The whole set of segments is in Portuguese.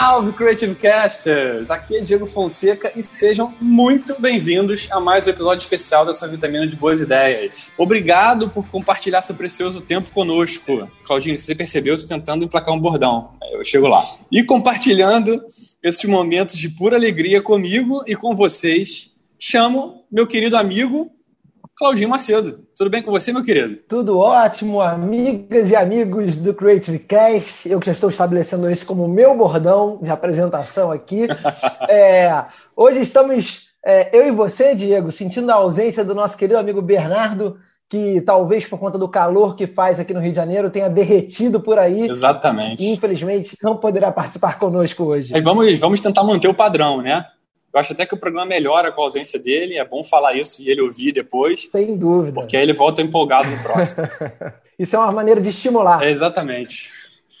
Salve Creative Casters! Aqui é Diego Fonseca e sejam muito bem-vindos a mais um episódio especial da sua vitamina de boas ideias. Obrigado por compartilhar seu precioso tempo conosco. Claudinho, se você percebeu, eu estou tentando emplacar um bordão. Eu chego lá. E compartilhando esses momentos de pura alegria comigo e com vocês, chamo meu querido amigo Claudinho Macedo. Tudo bem com você, meu querido? Tudo ótimo, amigas e amigos do Creative Cast. Eu que já estou estabelecendo esse como meu bordão de apresentação aqui. é, hoje estamos, é, eu e você, Diego, sentindo a ausência do nosso querido amigo Bernardo, que talvez por conta do calor que faz aqui no Rio de Janeiro tenha derretido por aí. Exatamente. E, infelizmente, não poderá participar conosco hoje. Aí vamos, vamos tentar manter o padrão, né? Eu acho até que o programa melhora com a ausência dele. É bom falar isso e ele ouvir depois. Sem dúvida. Porque aí ele volta empolgado no próximo. isso é uma maneira de estimular. É, exatamente.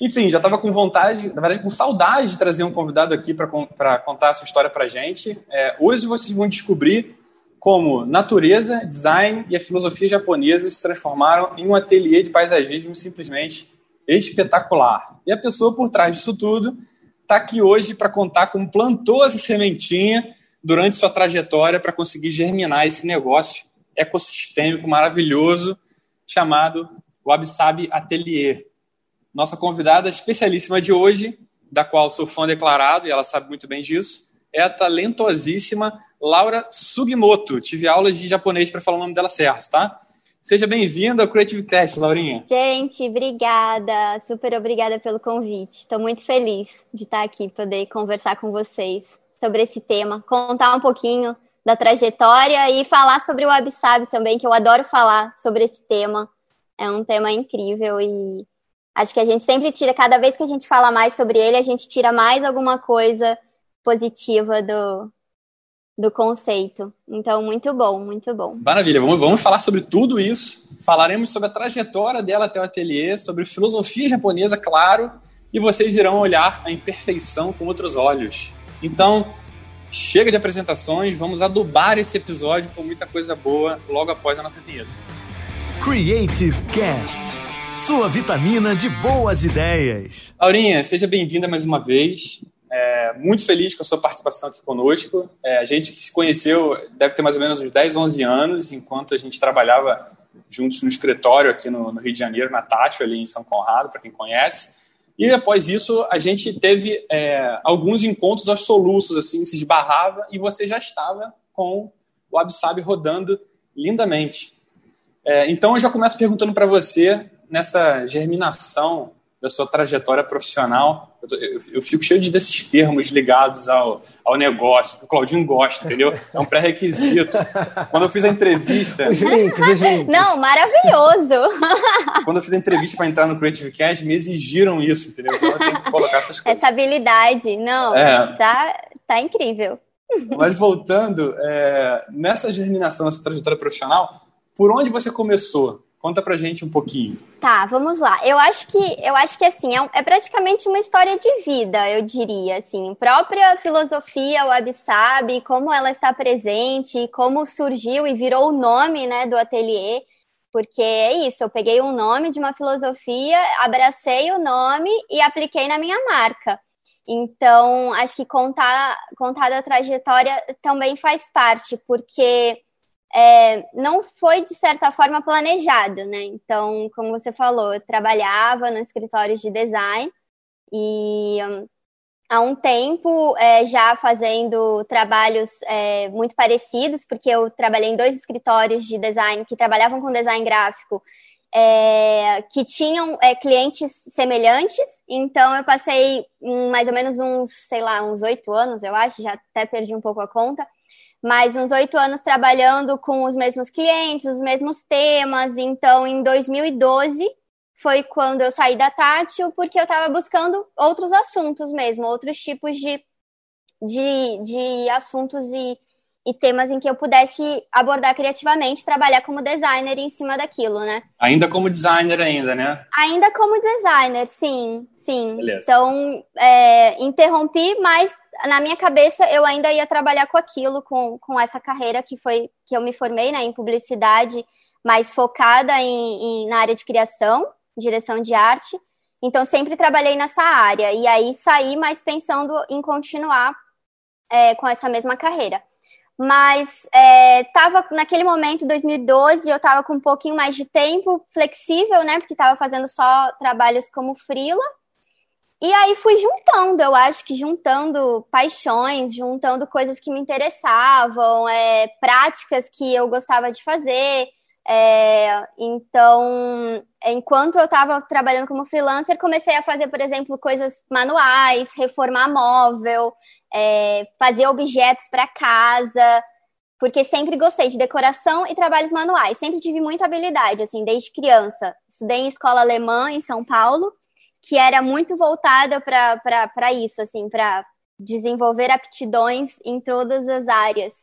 Enfim, já estava com vontade, na verdade, com saudade de trazer um convidado aqui para contar a sua história para gente. É, hoje vocês vão descobrir como natureza, design e a filosofia japonesa se transformaram em um ateliê de paisagismo simplesmente espetacular. E a pessoa por trás disso tudo está aqui hoje para contar como plantou essa sementinha durante sua trajetória para conseguir germinar esse negócio ecossistêmico maravilhoso chamado Wabi Sabi Atelier. Nossa convidada especialíssima de hoje, da qual sou fã declarado e ela sabe muito bem disso, é a talentosíssima Laura Sugimoto. Tive aulas de japonês para falar o nome dela certo, tá? Seja bem-vinda ao Creative Cast, Laurinha. Gente, obrigada. Super obrigada pelo convite. Estou muito feliz de estar aqui, poder conversar com vocês sobre esse tema, contar um pouquinho da trajetória e falar sobre o Absab também, que eu adoro falar sobre esse tema. É um tema incrível e acho que a gente sempre tira, cada vez que a gente fala mais sobre ele, a gente tira mais alguma coisa positiva do, do conceito. Então, muito bom, muito bom. Maravilha, vamos, vamos falar sobre tudo isso. Falaremos sobre a trajetória dela até o ateliê, sobre filosofia japonesa, claro, e vocês irão olhar a imperfeição com outros olhos. Então, chega de apresentações, vamos adubar esse episódio com muita coisa boa logo após a nossa vinheta. Creative Cast, sua vitamina de boas ideias. Aurinha, seja bem-vinda mais uma vez. É, muito feliz com a sua participação aqui conosco. É, a gente que se conheceu deve ter mais ou menos uns 10, 11 anos, enquanto a gente trabalhava juntos no escritório aqui no, no Rio de Janeiro, na Tátil, ali em São Conrado, para quem conhece. E após isso, a gente teve é, alguns encontros aos soluços, assim, se esbarrava, e você já estava com o Absab rodando lindamente. É, então, eu já começo perguntando para você, nessa germinação da sua trajetória profissional. Eu, eu, eu, fico cheio de desses termos ligados ao, ao negócio, que o Claudinho gosta, entendeu? É um pré-requisito. Quando eu fiz a entrevista. Os links, os links. Não, maravilhoso! Quando eu fiz a entrevista para entrar no Creative Cast, me exigiram isso, entendeu? Então eu tenho que colocar essas coisas. Essa habilidade, não, é. tá, tá incrível. Mas voltando, é, nessa germinação, nessa trajetória profissional, por onde você começou? Conta pra gente um pouquinho. Tá, vamos lá. Eu acho que eu acho que assim, é, é praticamente uma história de vida, eu diria, assim, própria filosofia, o Absab, como ela está presente, como surgiu e virou o nome, né, do ateliê, porque é isso, eu peguei um nome de uma filosofia, abracei o nome e apliquei na minha marca. Então, acho que contar, contar da trajetória também faz parte, porque é, não foi, de certa forma, planejado, né? Então, como você falou, eu trabalhava no escritório de design e um, há um tempo é, já fazendo trabalhos é, muito parecidos, porque eu trabalhei em dois escritórios de design que trabalhavam com design gráfico, é, que tinham é, clientes semelhantes, então eu passei um, mais ou menos uns, sei lá, uns oito anos, eu acho, já até perdi um pouco a conta, mais uns oito anos trabalhando com os mesmos clientes, os mesmos temas. Então, em 2012 foi quando eu saí da Tátil, porque eu estava buscando outros assuntos mesmo, outros tipos de, de, de assuntos e e temas em que eu pudesse abordar criativamente, trabalhar como designer em cima daquilo, né? Ainda como designer ainda, né? Ainda como designer, sim, sim. Beleza. Então, é, interrompi, mas na minha cabeça eu ainda ia trabalhar com aquilo, com, com essa carreira que foi que eu me formei, né, em publicidade, mais focada em, em na área de criação, direção de arte. Então, sempre trabalhei nessa área. E aí saí mais pensando em continuar é, com essa mesma carreira. Mas é, naquele momento, 2012, eu estava com um pouquinho mais de tempo flexível, né? Porque estava fazendo só trabalhos como freela. E aí fui juntando, eu acho que juntando paixões, juntando coisas que me interessavam, é, práticas que eu gostava de fazer. É, então, enquanto eu estava trabalhando como freelancer, comecei a fazer, por exemplo, coisas manuais, reformar móvel, é, fazer objetos para casa, porque sempre gostei de decoração e trabalhos manuais. Sempre tive muita habilidade, assim, desde criança. Estudei em escola alemã em São Paulo que era muito voltada para isso, assim, para desenvolver aptidões em todas as áreas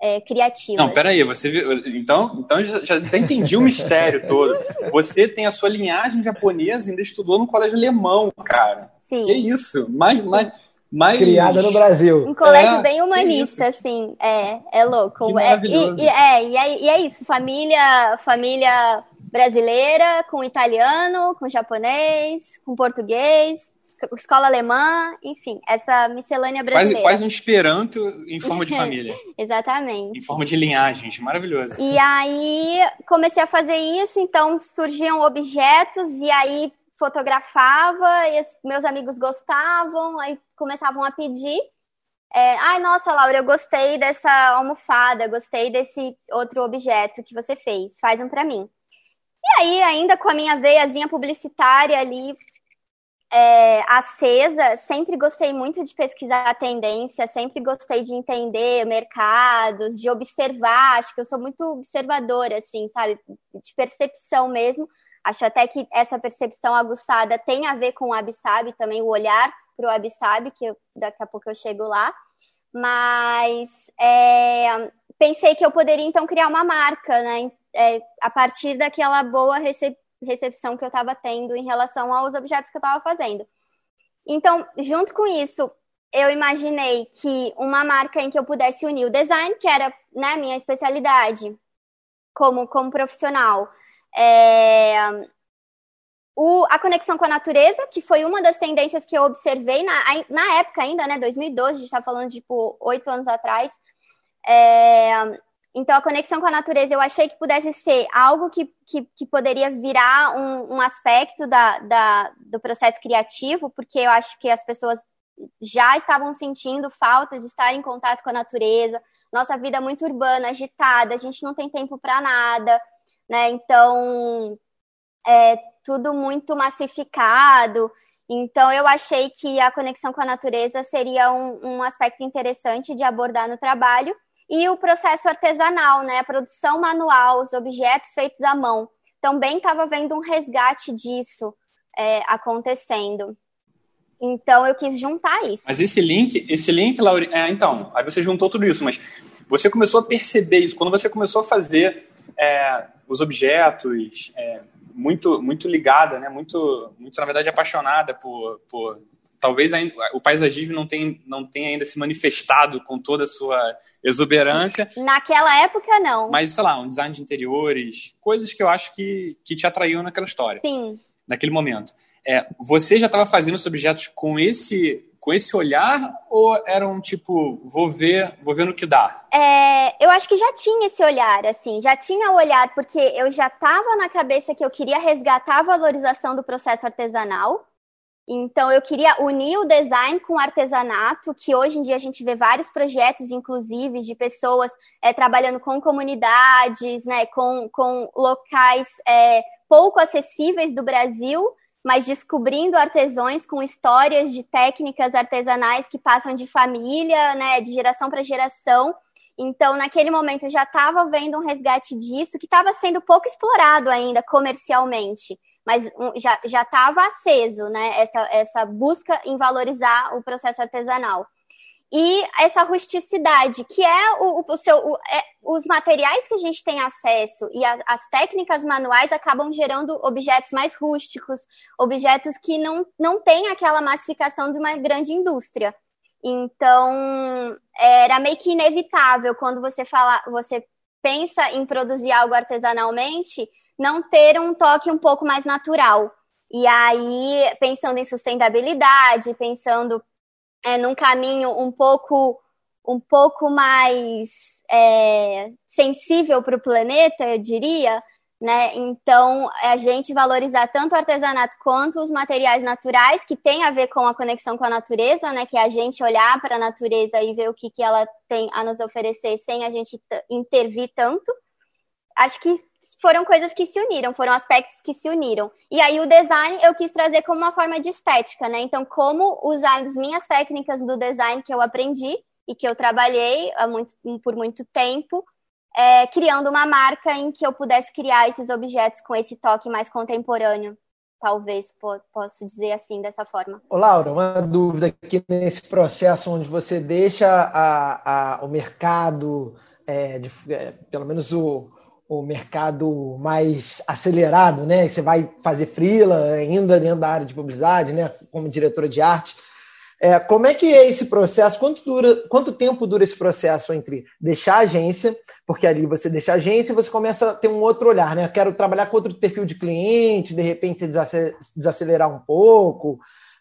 é, criativas. Não, peraí, você viu, então, então já, já entendi o mistério todo. Você tem a sua linhagem japonesa, ainda estudou no colégio alemão, cara. Sim. Que isso? Mais, mais, mais... Criada no Brasil. Um colégio é, bem humanista, assim, é, é louco. Que maravilhoso. É, e, e, é, e, é, e é isso, família, família brasileira com italiano, com japonês, com português, escola alemã, enfim, essa miscelânea brasileira. Quase, quase um esperanto em forma de família. Exatamente. Em forma de linhagens, maravilhoso. E aí comecei a fazer isso, então surgiam objetos e aí fotografava, e meus amigos gostavam, aí começavam a pedir. É, Ai, nossa, Laura, eu gostei dessa almofada, gostei desse outro objeto que você fez, faz um para mim. E aí, ainda com a minha veiazinha publicitária ali, é, acesa, sempre gostei muito de pesquisar a tendência, sempre gostei de entender mercados, de observar, acho que eu sou muito observadora, assim, sabe, de percepção mesmo. Acho até que essa percepção aguçada tem a ver com o Absab, também o olhar para o Absab, que eu, daqui a pouco eu chego lá. Mas é, pensei que eu poderia então criar uma marca, né? É, a partir daquela boa recepção recepção que eu estava tendo em relação aos objetos que eu estava fazendo. Então, junto com isso, eu imaginei que uma marca em que eu pudesse unir o design, que era né, minha especialidade como, como profissional, é, o, a conexão com a natureza, que foi uma das tendências que eu observei na, na época ainda, né, 2012, a gente está falando tipo oito anos atrás, é, então, a conexão com a natureza eu achei que pudesse ser algo que, que, que poderia virar um, um aspecto da, da, do processo criativo, porque eu acho que as pessoas já estavam sentindo falta de estar em contato com a natureza. Nossa vida é muito urbana, agitada, a gente não tem tempo para nada, né? Então, é tudo muito massificado. Então, eu achei que a conexão com a natureza seria um, um aspecto interessante de abordar no trabalho e o processo artesanal, né? A produção manual, os objetos feitos à mão. Também estava vendo um resgate disso é, acontecendo. Então eu quis juntar isso. Mas esse link, esse link, Lauri, é, então, aí você juntou tudo isso, mas você começou a perceber isso quando você começou a fazer é, os objetos, é, muito, muito ligada, né? Muito, muito na verdade apaixonada por, por talvez ainda, o paisagismo não tenha, não tenha ainda se manifestado com toda a sua exuberância. Naquela época, não. Mas, sei lá, um design de interiores, coisas que eu acho que, que te atraiu naquela história. Sim. Naquele momento. É, você já estava fazendo os objetos com esse com esse olhar ou era um tipo, vou ver, vou ver no que dá? É, eu acho que já tinha esse olhar, assim, já tinha o olhar, porque eu já estava na cabeça que eu queria resgatar a valorização do processo artesanal, então, eu queria unir o design com o artesanato, que hoje em dia a gente vê vários projetos, inclusive, de pessoas é, trabalhando com comunidades, né, com, com locais é, pouco acessíveis do Brasil, mas descobrindo artesãos com histórias de técnicas artesanais que passam de família, né, de geração para geração. Então, naquele momento, eu já estava vendo um resgate disso, que estava sendo pouco explorado ainda comercialmente mas já estava aceso, né? Essa, essa busca em valorizar o processo artesanal. E essa rusticidade, que é o, o seu, o, é, os materiais que a gente tem acesso e a, as técnicas manuais acabam gerando objetos mais rústicos, objetos que não, não têm aquela massificação de uma grande indústria. Então, era meio que inevitável quando você fala, você pensa em produzir algo artesanalmente, não ter um toque um pouco mais natural. E aí, pensando em sustentabilidade, pensando é, num caminho um pouco, um pouco mais é, sensível para o planeta, eu diria, né? Então, a gente valorizar tanto o artesanato quanto os materiais naturais, que tem a ver com a conexão com a natureza, né? Que é a gente olhar para a natureza e ver o que, que ela tem a nos oferecer sem a gente intervir tanto. Acho que foram coisas que se uniram, foram aspectos que se uniram. E aí o design eu quis trazer como uma forma de estética, né? Então, como usar as minhas técnicas do design que eu aprendi e que eu trabalhei muito, por muito tempo, é, criando uma marca em que eu pudesse criar esses objetos com esse toque mais contemporâneo. Talvez posso dizer assim, dessa forma. Ô, Laura, uma dúvida aqui nesse processo onde você deixa a, a, o mercado, é, de, é, pelo menos o, o mercado mais acelerado, né? Você vai fazer freela ainda dentro da área de publicidade, né? Como diretora de arte. É, como é que é esse processo? Quanto, dura, quanto tempo dura esse processo entre deixar a agência, porque ali você deixa a agência e você começa a ter um outro olhar, né? Eu quero trabalhar com outro perfil de cliente, de repente desacelerar um pouco,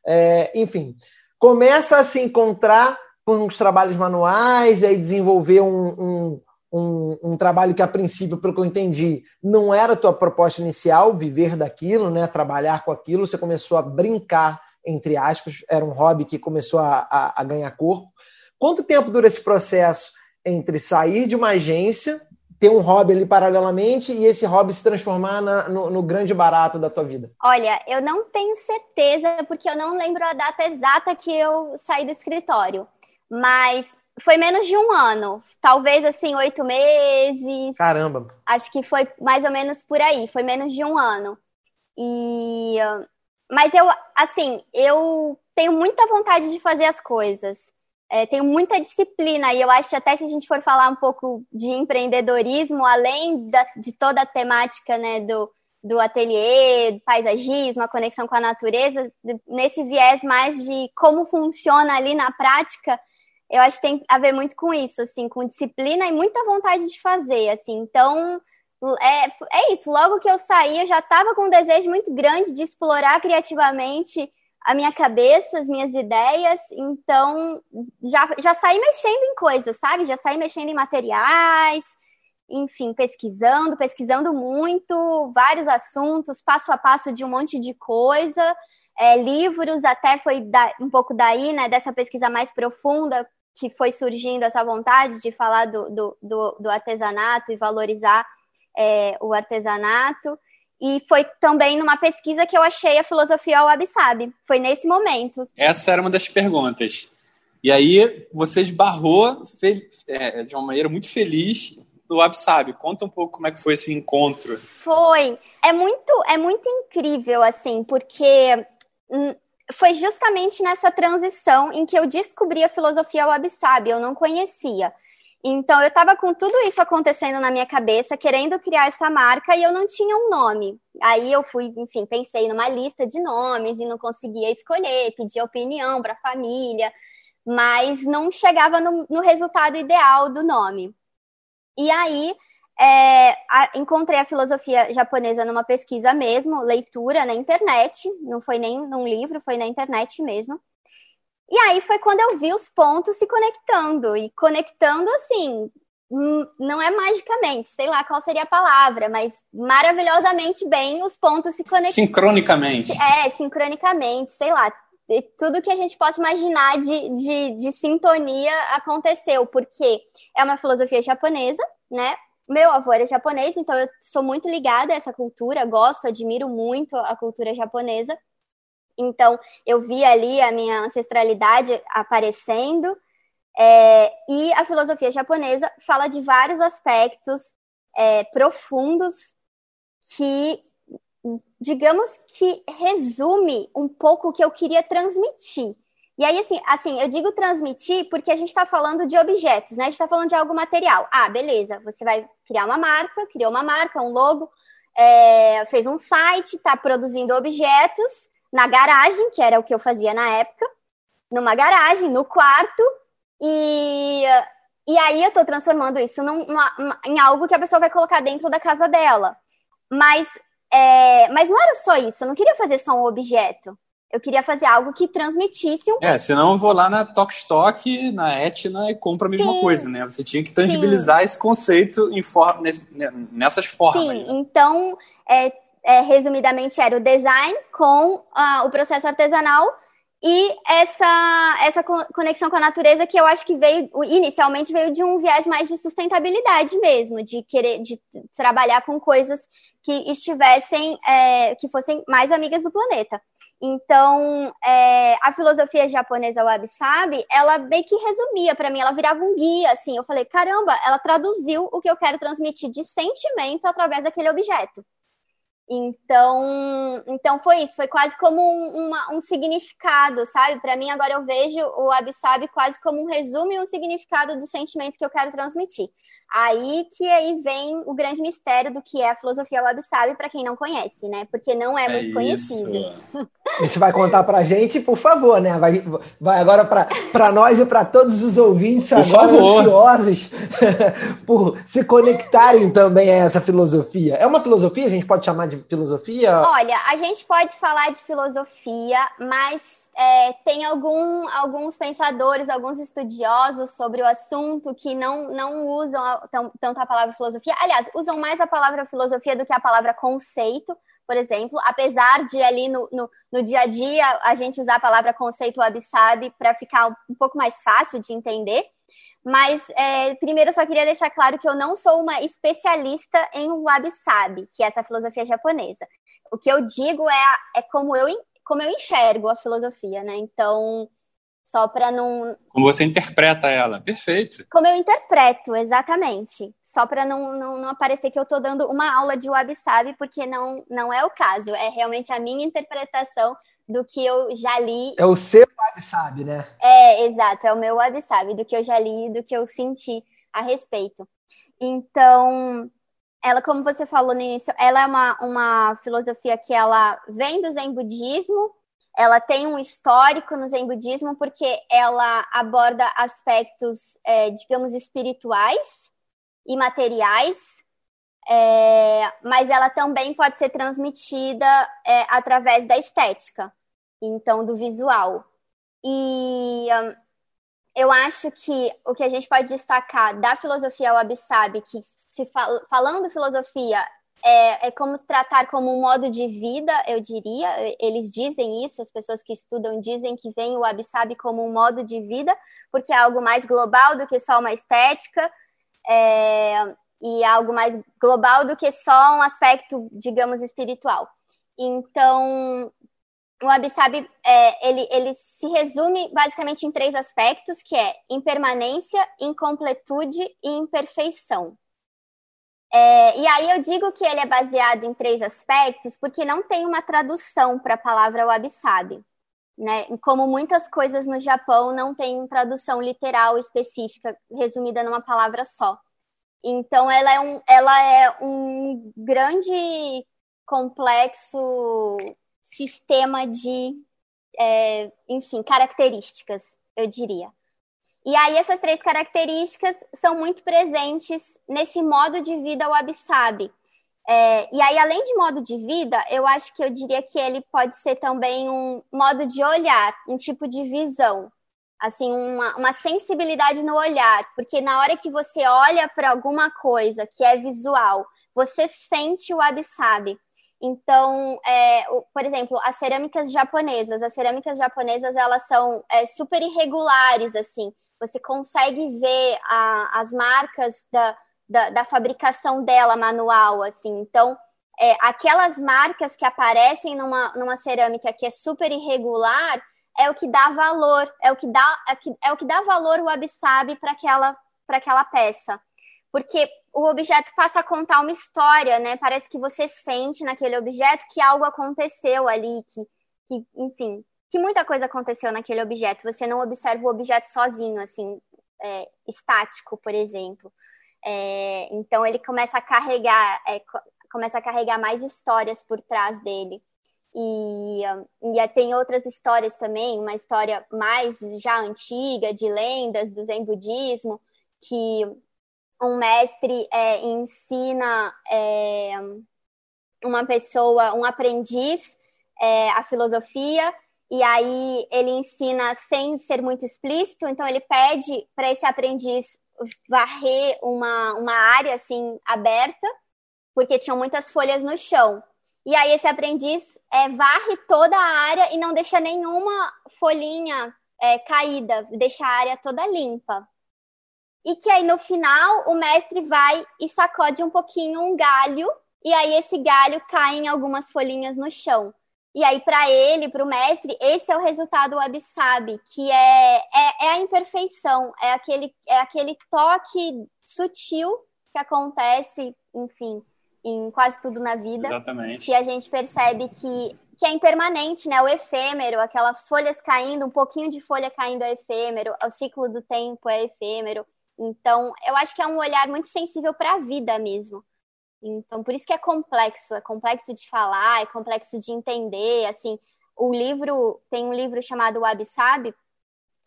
é, enfim. Começa a se encontrar com os trabalhos manuais, e aí desenvolver um, um um, um, trabalho que, a princípio, pelo que eu entendi, não era a tua proposta inicial, viver daquilo, né? trabalhar com aquilo, você começou a brincar, entre aspas, era um hobby que começou a, a, a ganhar corpo. Quanto tempo dura esse processo entre sair de uma agência, ter um hobby ali paralelamente e esse hobby se transformar na, no, no, grande barato da tua vida? Olha, eu não tenho certeza, porque eu não lembro a data exata que eu saí do escritório. Mas foi menos de um ano. Talvez, assim, oito meses. Caramba! Acho que foi mais ou menos por aí. Foi menos de um ano. E... Mas eu, assim, eu tenho muita vontade de fazer as coisas. É, tenho muita disciplina e eu acho que até se a gente for falar um pouco de empreendedorismo, além da, de toda a temática né, do, do ateliê, paisagismo, a conexão com a natureza, nesse viés mais de como funciona ali na prática, eu acho que tem a ver muito com isso, assim, com disciplina e muita vontade de fazer, assim. Então, é, é isso. Logo que eu saí, eu já estava com um desejo muito grande de explorar criativamente a minha cabeça, as minhas ideias. Então, já, já saí mexendo em coisas, sabe? Já saí mexendo em materiais, enfim, pesquisando, pesquisando muito, vários assuntos, passo a passo de um monte de coisa. É, livros, até foi da, um pouco daí, né, dessa pesquisa mais profunda, que foi surgindo essa vontade de falar do, do, do, do artesanato e valorizar é, o artesanato. E foi também numa pesquisa que eu achei a filosofia ao Abissab. Foi nesse momento. Essa era uma das perguntas. E aí você esbarrou é, de uma maneira muito feliz no Absab. Conta um pouco como é que foi esse encontro. Foi. É muito, é muito incrível, assim, porque hum, foi justamente nessa transição em que eu descobri a filosofia Wabi-Sabi, eu não conhecia. Então, eu estava com tudo isso acontecendo na minha cabeça, querendo criar essa marca, e eu não tinha um nome. Aí eu fui, enfim, pensei numa lista de nomes e não conseguia escolher, pedi opinião para a família, mas não chegava no, no resultado ideal do nome. E aí, é, a, encontrei a filosofia japonesa numa pesquisa mesmo, leitura na internet, não foi nem num livro, foi na internet mesmo. E aí foi quando eu vi os pontos se conectando, e conectando assim, hum, não é magicamente, sei lá qual seria a palavra, mas maravilhosamente bem os pontos se conectando. Sincronicamente. É, sincronicamente, sei lá. Tudo que a gente possa imaginar de, de, de sintonia aconteceu, porque é uma filosofia japonesa, né? Meu avô era japonês, então eu sou muito ligada a essa cultura, gosto, admiro muito a cultura japonesa. Então, eu vi ali a minha ancestralidade aparecendo. É, e a filosofia japonesa fala de vários aspectos é, profundos que, digamos que resume um pouco o que eu queria transmitir. E aí, assim, assim, eu digo transmitir porque a gente está falando de objetos, né? A gente está falando de algo material. Ah, beleza, você vai criar uma marca, criou uma marca, um logo, é, fez um site, está produzindo objetos na garagem, que era o que eu fazia na época, numa garagem, no quarto, e, e aí eu estou transformando isso num, numa, em algo que a pessoa vai colocar dentro da casa dela. Mas é, mas não era só isso, eu não queria fazer só um objeto. Eu queria fazer algo que transmitisse um. É, senão eu vou lá na Stock, na Etna e compro a mesma sim, coisa, né? Você tinha que tangibilizar sim. esse conceito em for... nessas formas. Sim, né? então, é, é, resumidamente, era o design com o processo artesanal e essa, essa conexão com a natureza que eu acho que veio, inicialmente veio de um viés mais de sustentabilidade mesmo, de querer de trabalhar com coisas que estivessem, é, que fossem mais amigas do planeta. Então, é, a filosofia japonesa wabi-sabi, ela meio que resumia para mim, ela virava um guia, assim. Eu falei, caramba, ela traduziu o que eu quero transmitir de sentimento através daquele objeto. Então, então foi isso, foi quase como um, uma, um significado, sabe? Para mim, agora eu vejo o Absabe quase como um resumo e um significado do sentimento que eu quero transmitir. Aí que aí vem o grande mistério do que é a filosofia Wabi-Sabi para quem não conhece, né? Porque não é, é muito conhecido. Você vai contar para gente, por favor, né? Vai, vai agora para nós e para todos os ouvintes por agora favor. ansiosos por se conectarem também a essa filosofia. É uma filosofia? A gente pode chamar de filosofia? Olha, a gente pode falar de filosofia, mas é, tem algum, alguns pensadores, alguns estudiosos sobre o assunto que não, não usam tanto a palavra filosofia. Aliás, usam mais a palavra filosofia do que a palavra conceito, por exemplo. Apesar de ali no, no, no dia a dia a gente usar a palavra conceito wabi-sabi para ficar um pouco mais fácil de entender. Mas, é, primeiro, eu só queria deixar claro que eu não sou uma especialista em wabi-sabi, que é essa filosofia japonesa. O que eu digo é, é como eu como eu enxergo a filosofia, né? Então, só para não. Como você interpreta ela, perfeito. Como eu interpreto, exatamente. Só para não, não, não, aparecer que eu estou dando uma aula de wabi-sabi, porque não, não é o caso. É realmente a minha interpretação do que eu já li. É o seu wabi-sabi, né? É, exato. É o meu wabi-sabi, do que eu já li, do que eu senti a respeito. Então, ela, como você falou no início, ela é uma, uma filosofia que ela vem do Zen budismo, ela tem um histórico no Zen budismo porque ela aborda aspectos, é, digamos, espirituais e materiais, é, mas ela também pode ser transmitida é, através da estética, então do visual. E um, eu acho que o que a gente pode destacar da filosofia wabi-sabi, que se fal falando filosofia é, é, como tratar como um modo de vida, eu diria. Eles dizem isso, as pessoas que estudam dizem que vem o wabi-sabi como um modo de vida, porque é algo mais global do que só uma estética, é, e é algo mais global do que só um aspecto, digamos, espiritual. Então, o wabi-sabi, é, ele, ele se resume basicamente em três aspectos, que é impermanência, incompletude e imperfeição. É, e aí eu digo que ele é baseado em três aspectos porque não tem uma tradução para a palavra wabi-sabi. Né? Como muitas coisas no Japão não tem tradução literal específica, resumida numa palavra só. Então ela é um, ela é um grande complexo sistema de, é, enfim, características, eu diria. E aí essas três características são muito presentes nesse modo de vida wabi-sabi. É, e aí, além de modo de vida, eu acho que eu diria que ele pode ser também um modo de olhar, um tipo de visão, assim, uma, uma sensibilidade no olhar, porque na hora que você olha para alguma coisa que é visual, você sente o wabi-sabi. Então, é, o, por exemplo, as cerâmicas japonesas, as cerâmicas japonesas elas são é, super irregulares, assim você consegue ver a, as marcas da, da, da, fabricação dela manual, assim. Então, é, aquelas marcas que aparecem numa, numa cerâmica que é super irregular é o que dá valor, é o que dá, é, que, é o que dá valor o wabi-sabi para aquela, aquela peça. Porque o objeto passa a contar uma história, né? Parece que você sente naquele objeto que algo aconteceu ali, que, que enfim, que muita coisa aconteceu naquele objeto. Você não observa o objeto sozinho, assim, é, estático, por exemplo. É, então ele começa a carregar, é, começa a carregar mais histórias por trás dele. E, e tem outras histórias também, uma história mais já antiga, de lendas do Zen budismo, que um mestre é, ensina é, uma pessoa, um aprendiz é, a filosofia, e aí ele ensina sem ser muito explícito, então ele pede para esse aprendiz varrer uma, uma área assim aberta, porque tinham muitas folhas no chão. E aí esse aprendiz é, varre toda a área e não deixa nenhuma folhinha é, caída, deixa a área toda limpa. E que aí no final o mestre vai e sacode um pouquinho um galho, e aí esse galho cai em algumas folhinhas no chão. E aí, para ele, para o mestre, esse é o resultado Wabi-Sabi, que é, é, é, a imperfeição, é aquele, é aquele toque sutil que acontece, enfim, em quase tudo na vida. Exatamente. Que a gente percebe que, que é impermanente, né? O efêmero, aquelas folhas caindo, um pouquinho de folha caindo é efêmero, o ciclo do tempo é efêmero. Então, eu acho que é um olhar muito sensível para a vida mesmo. Então, por isso que é complexo, é complexo de falar, é complexo de entender, assim, o livro, tem um livro chamado Wabi Sabi,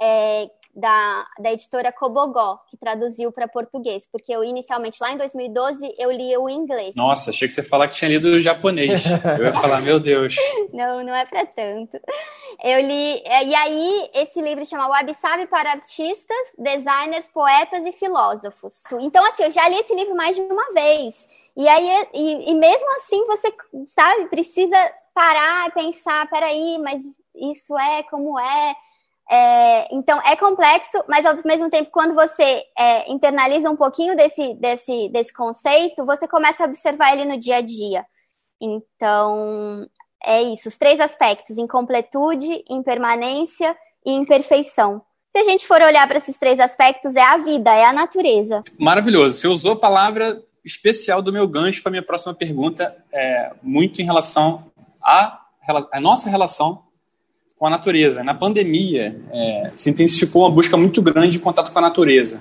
é, da, da editora Cobogó, que traduziu para português, porque eu inicialmente, lá em 2012, eu li o inglês. Nossa, achei que você ia falar que tinha lido o japonês. Eu ia falar, meu Deus. Não, não é para tanto. Eu li, é, e aí esse livro chama Wabi Sabi para artistas, designers, poetas e filósofos. Então, assim, eu já li esse livro mais de uma vez. E aí, e, e mesmo assim, você, sabe, precisa parar e pensar, peraí, mas isso é como é. É. então, é complexo, mas ao mesmo tempo, quando você é, internaliza um pouquinho desse, desse, desse conceito, você começa a observar ele no dia a dia. Então, é isso, os três aspectos: incompletude, impermanência e imperfeição. Se a gente for olhar para esses três aspectos, é a vida, é a natureza. Maravilhoso. Você usou a palavra especial do meu gancho para minha próxima pergunta, é, muito em relação à a nossa relação com a natureza. Na pandemia, é, se intensificou uma busca muito grande de contato com a natureza,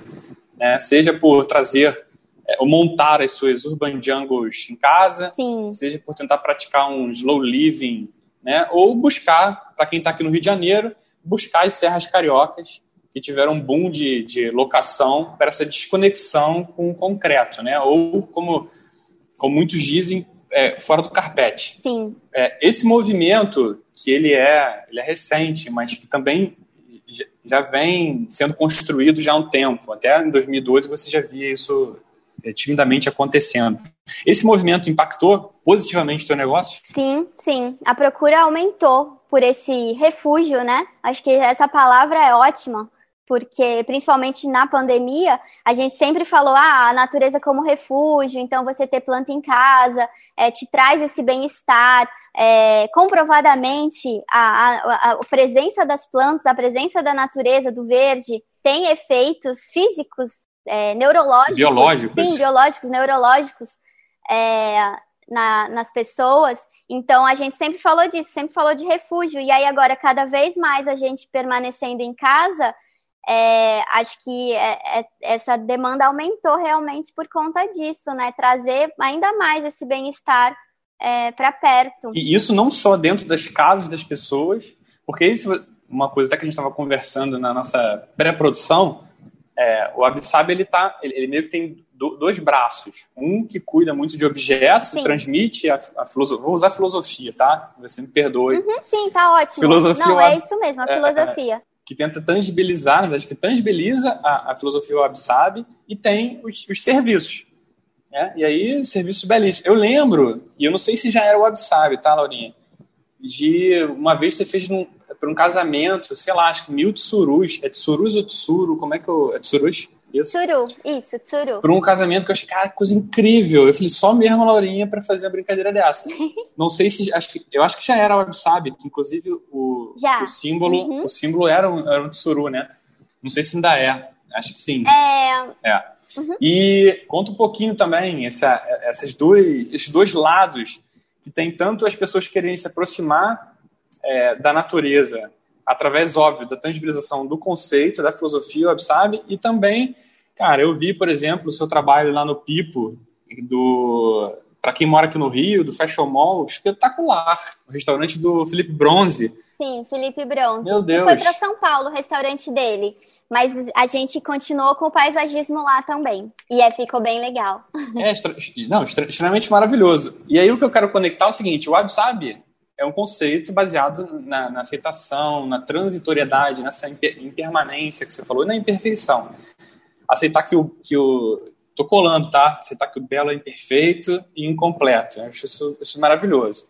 né? seja por trazer é, ou montar as suas urban jungles em casa, Sim. seja por tentar praticar um slow living, né? ou buscar, para quem está aqui no Rio de Janeiro, buscar as serras cariocas que tiveram um boom de, de locação para essa desconexão com o concreto, né? Ou, como, como muitos dizem, é, fora do carpete. Sim. É, esse movimento, que ele é, ele é recente, mas que também já vem sendo construído já há um tempo. Até em 2012 você já via isso é, timidamente acontecendo. Esse movimento impactou positivamente o teu negócio? Sim, sim. A procura aumentou por esse refúgio, né? Acho que essa palavra é ótima porque principalmente na pandemia, a gente sempre falou ah, a natureza como refúgio, então você ter planta em casa é, te traz esse bem-estar. É, comprovadamente, a, a, a, presença das plantas, a presença da natureza, do verde, tem efeitos físicos, é, neurológicos, biológicos, sim, biológicos, neurológicos é, na, nas pessoas. Então a gente sempre falou disso, sempre falou de refúgio. E aí agora cada vez mais a gente permanecendo em casa, é, acho que é, é, essa demanda aumentou realmente por conta disso, né? Trazer ainda mais esse bem-estar é, para perto. E isso não só dentro das casas das pessoas, porque isso é uma coisa até que a gente estava conversando na nossa pré-produção, é, o Abissab ele tá, ele, ele, meio que tem do, dois braços. Um que cuida muito de objetos, sim. transmite a, a filosofia. Vou usar filosofia, tá? Você me perdoe. Uhum, sim, tá ótimo. Filosofia, Não, é isso mesmo, a filosofia que tenta tangibilizar, na verdade, que tangibiliza a, a filosofia Wab e tem os, os serviços. Né? E aí, serviços belíssimos. Eu lembro, e eu não sei se já era o Wab tá, Laurinha? De uma vez você fez num, para um casamento, sei lá, acho que mil tsurus. É tsurus ou tsuru? Como é que eu. É tsurus? Isso. Tsuru, isso, tsuru. Para um casamento que eu achei, cara, coisa incrível. Eu falei, só mesmo a Laurinha para fazer uma brincadeira dessa. Não sei se. Acho que, eu acho que já era o Wabi que inclusive o, já. o símbolo uhum. o símbolo era um, era um tsuru, né? Não sei se ainda é. Acho que sim. É. É. Uhum. E conta um pouquinho também essa, esses, dois, esses dois lados que tem tanto as pessoas querendo se aproximar é, da natureza através, óbvio, da tangibilização do conceito, da filosofia, sabe? E também, cara, eu vi, por exemplo, o seu trabalho lá no Pipo, do para quem mora aqui no Rio, do Fashion Mall, espetacular. O restaurante do Felipe Bronze. Sim, Felipe Bronze. Meu Deus. E foi para São Paulo o restaurante dele. Mas a gente continuou com o paisagismo lá também. E é, ficou bem legal. É, não, extremamente maravilhoso. E aí o que eu quero conectar é o seguinte: o Sabe é um conceito baseado na, na, aceitação, na transitoriedade, nessa impermanência que você falou, e na imperfeição. Aceitar que o, que o. Tô colando, tá? Aceitar que o belo é imperfeito e incompleto. Eu acho isso, isso maravilhoso.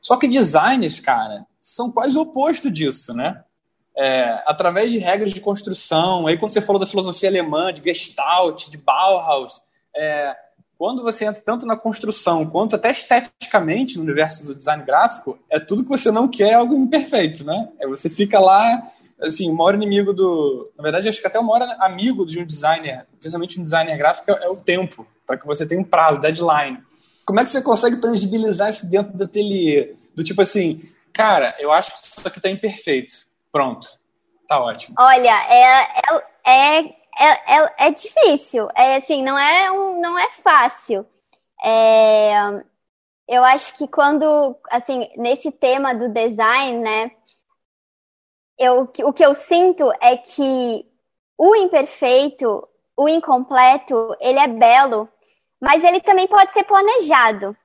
Só que designers, cara, são quase o oposto disso, né? É, através de regras de construção, aí quando você falou da filosofia alemã, de Gestalt, de Bauhaus, é, quando você entra tanto na construção quanto até esteticamente no universo do design gráfico, é tudo que você não quer é algo imperfeito, né? É você fica lá, assim, o maior inimigo do. Na verdade, acho que até o maior amigo de um designer, principalmente um designer gráfico, é o tempo, para que você tenha um prazo, deadline. Como é que você consegue tangibilizar isso dentro do ateliê? Do tipo assim, cara, eu acho que isso aqui está imperfeito. Pronto. Tá ótimo. Olha, é, é, é é, é, é difícil. É assim, não é, um, não é fácil. É, eu acho que quando, assim, nesse tema do design, né, eu, o que eu sinto é que o imperfeito, o incompleto, ele é belo, mas ele também pode ser planejado.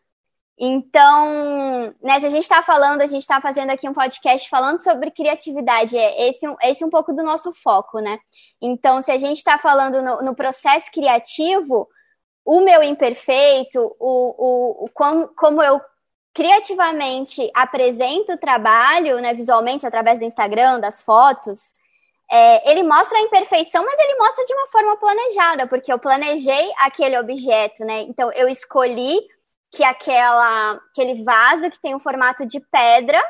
Então, né, se a gente está falando, a gente está fazendo aqui um podcast falando sobre criatividade, é esse, esse um pouco do nosso foco, né? Então, se a gente está falando no, no, processo criativo, o meu imperfeito, o, o, o como, como eu criativamente apresento o trabalho, né, visualmente, através do Instagram, das fotos, é, ele mostra a imperfeição, mas ele mostra de uma forma planejada, porque eu planejei aquele objeto, né? Então, eu escolhi que aquela, aquele vaso que tem o um formato de pedra,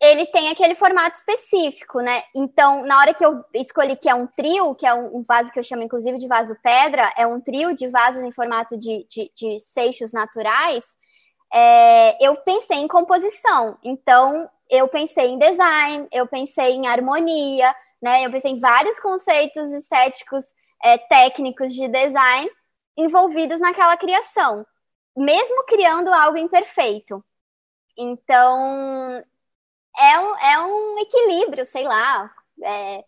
ele tem aquele formato específico, né? Então, na hora que eu escolhi que é um trio, que é um, vaso que eu chamo inclusive de vaso pedra, é um trio de vasos em formato de, de, de seixos naturais, é, eu pensei em composição. Então, eu pensei em design, eu pensei em harmonia, né? Eu pensei em vários conceitos estéticos, é, técnicos de design envolvidos naquela criação mesmo criando algo imperfeito. Então, é um, é um equilíbrio, sei lá. É...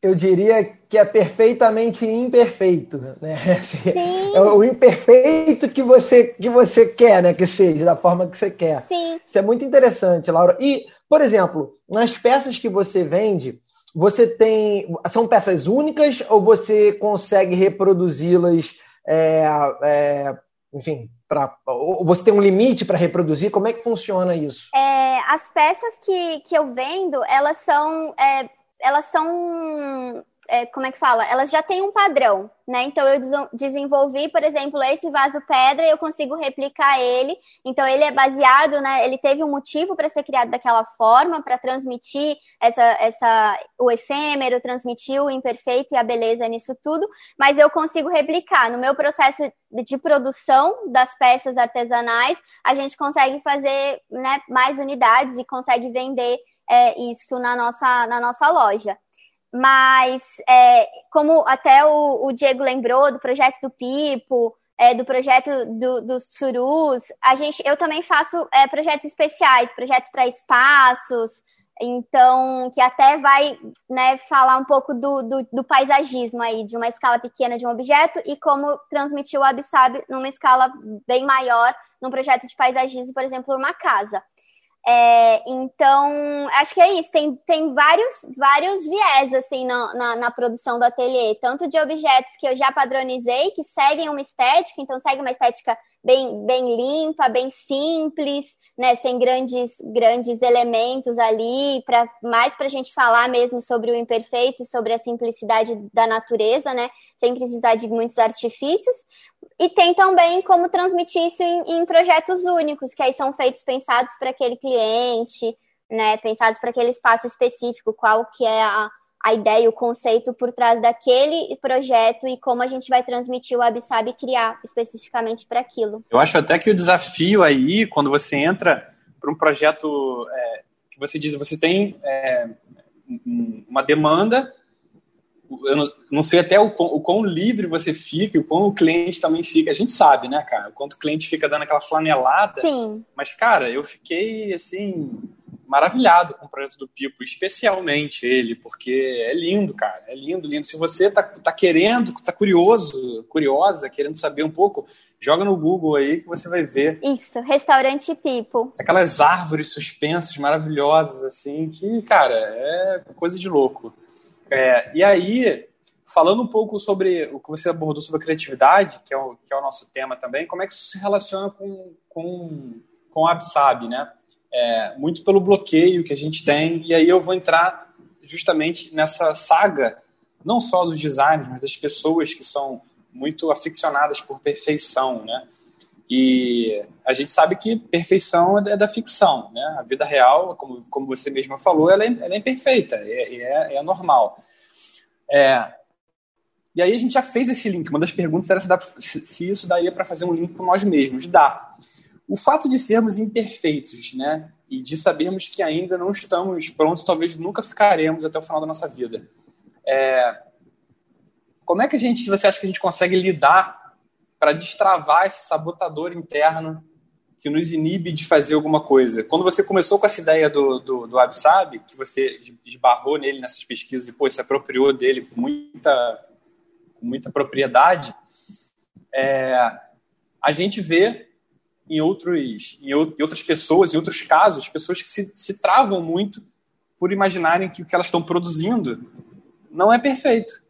Eu diria que é perfeitamente imperfeito, né? Assim, é o imperfeito que você, que você quer, né? Que seja, da forma que você quer. Sim. Isso é muito interessante, Laura. E, por exemplo, nas peças que você vende, você tem. São peças únicas ou você consegue reproduzi-las é, é, enfim, para você tem um limite para reproduzir? Como é que funciona isso? É, as peças que, que eu vendo, elas são, é, elas são é, como é que fala? Elas já têm um padrão, né? Então eu desenvolvi, por exemplo, esse vaso pedra e eu consigo replicar ele. Então ele é baseado, né? Ele teve um motivo para ser criado daquela forma, para transmitir essa, essa, o efêmero, transmitir o imperfeito e a beleza nisso tudo. Mas eu consigo replicar no meu processo de produção das peças artesanais. A gente consegue fazer, né? Mais unidades e consegue vender é, isso na nossa, na nossa loja. Mas, é, como até o, o, Diego lembrou do projeto do Pipo, é, do projeto do, dos Surus, a gente, eu também faço é, projetos especiais, projetos para espaços, então, que até vai né, falar um pouco do, do, do, paisagismo aí, de uma escala pequena de um objeto e como transmitir o Absab numa escala bem maior, num projeto de paisagismo, por exemplo, uma casa. É, então, acho que é isso. Tem, tem vários, vários viés assim na, na, na, produção do ateliê, tanto de objetos que eu já padronizei, que seguem uma estética, então segue uma estética bem, bem limpa, bem simples, né, sem grandes, grandes elementos ali, pra, mais para a gente falar mesmo sobre o imperfeito, sobre a simplicidade da natureza, né, sem precisar de muitos artifícios. E tem também como transmitir isso em, em projetos únicos, que aí são feitos pensados para aquele cliente, né, pensados para aquele espaço específico, qual que é a, a ideia, o conceito por trás daquele projeto e como a gente vai transmitir o Absab e criar especificamente para aquilo. Eu acho até que o desafio aí, quando você entra para um projeto é, que você diz, você tem é, uma demanda, eu não, não sei até o, o quão livre você fica, o quão o cliente também fica. A gente sabe, né, cara? O quanto o cliente fica dando aquela flanelada. Sim. Mas, cara, eu fiquei, assim, maravilhado com o projeto do Pipo, especialmente ele, porque é lindo, cara, é lindo, lindo. Se você tá, tá querendo, tá curioso, curiosa, querendo saber um pouco, joga no Google aí que você vai ver. Isso, restaurante Pipo. Aquelas árvores suspensas maravilhosas, assim, que, cara, é coisa de louco. É, e aí, falando um pouco sobre o que você abordou sobre a criatividade, que é o, que é o nosso tema também, como é que isso se relaciona com, com, com a Absab, né? É, muito pelo bloqueio que a gente tem, e aí eu vou entrar justamente nessa saga, não só dos designers, mas das pessoas que são muito aficionadas por perfeição, né? E a gente sabe que perfeição é da ficção, né? A vida real, como, como você mesma falou, ela é, ela é imperfeita, é, é, é normal. É, e aí a gente já fez esse link. Uma das perguntas era se, se isso daria para fazer um link com nós mesmos. Dá. O fato de sermos imperfeitos, né? E de sabermos que ainda não estamos prontos, talvez nunca ficaremos até o final da nossa vida. É, como é que a gente, você acha que a gente consegue lidar para destravar esse sabotador interno que nos inibe de fazer alguma coisa? Quando você começou com essa ideia do, do, do AbSab, que você esbarrou nele nessas pesquisas e pô, se apropriou dele com muita com muita propriedade, é, a gente vê em, outros, em, outras pessoas, em outros casos, pessoas que se, se travam muito por imaginarem que o que elas estão produzindo não é perfeito.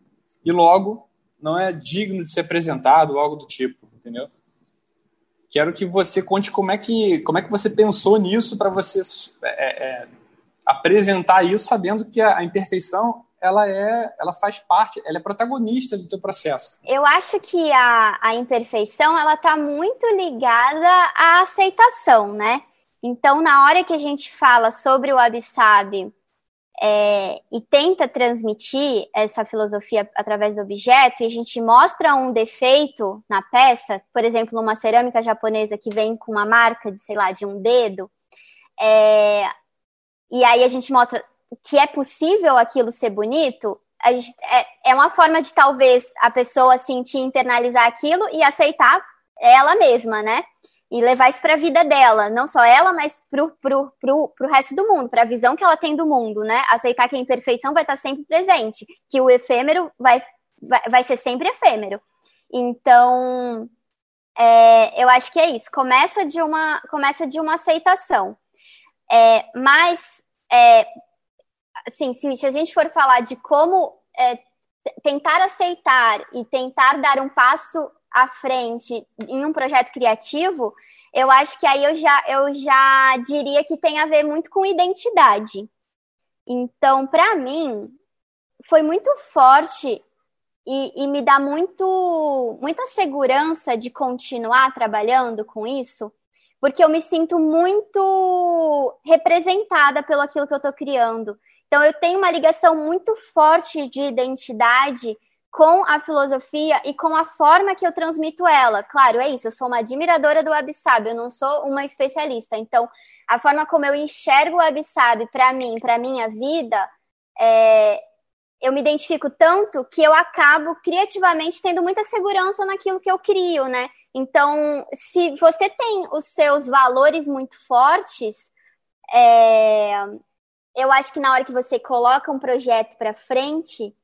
E logo não é digno de ser apresentado, algo do tipo, entendeu? Quero que você conte como é que, como é que você pensou nisso para você é, é, apresentar isso sabendo que a, a imperfeição ela é, ela faz parte, ela é protagonista do teu processo. Eu acho que a, a imperfeição ela está muito ligada à aceitação, né? Então, na hora que a gente fala sobre o Abissab é, e tenta transmitir essa filosofia através do objeto, e a gente mostra um defeito na peça, por exemplo, numa cerâmica japonesa que vem com uma marca de, sei lá, de um dedo, é, e aí a gente mostra que é possível aquilo ser bonito, gente, é, é uma forma de talvez a pessoa sentir, internalizar aquilo e aceitar ela mesma, né? E levar isso para a vida dela, não só ela, mas pro, pro, pro, pro resto do mundo, para a visão que ela tem do mundo, né? Aceitar que a imperfeição vai estar sempre presente, que o efêmero vai, vai, vai ser sempre efêmero. Então, é, eu acho que é isso. Começa de uma, começa de uma aceitação. É, mas é, assim, se, se a gente for falar de como é, tentar aceitar e tentar dar um passo à frente em um projeto criativo, eu acho que aí eu já, eu já diria que tem a ver muito com identidade. Então, para mim, foi muito forte e, e, me dá muito, muita segurança de continuar trabalhando com isso, porque eu me sinto muito representada pelo aquilo que eu estou criando. Então, eu tenho uma ligação muito forte de identidade com a filosofia e com a forma que eu transmito ela. Claro, é isso, eu sou uma admiradora do Abissab, eu não sou uma especialista. Então, a forma como eu enxergo o Abissab para mim, para minha vida, é, eu me identifico tanto que eu acabo criativamente tendo muita segurança naquilo que eu crio, né? Então, se você tem os seus valores muito fortes, é, eu acho que na hora que você coloca um projeto para frente,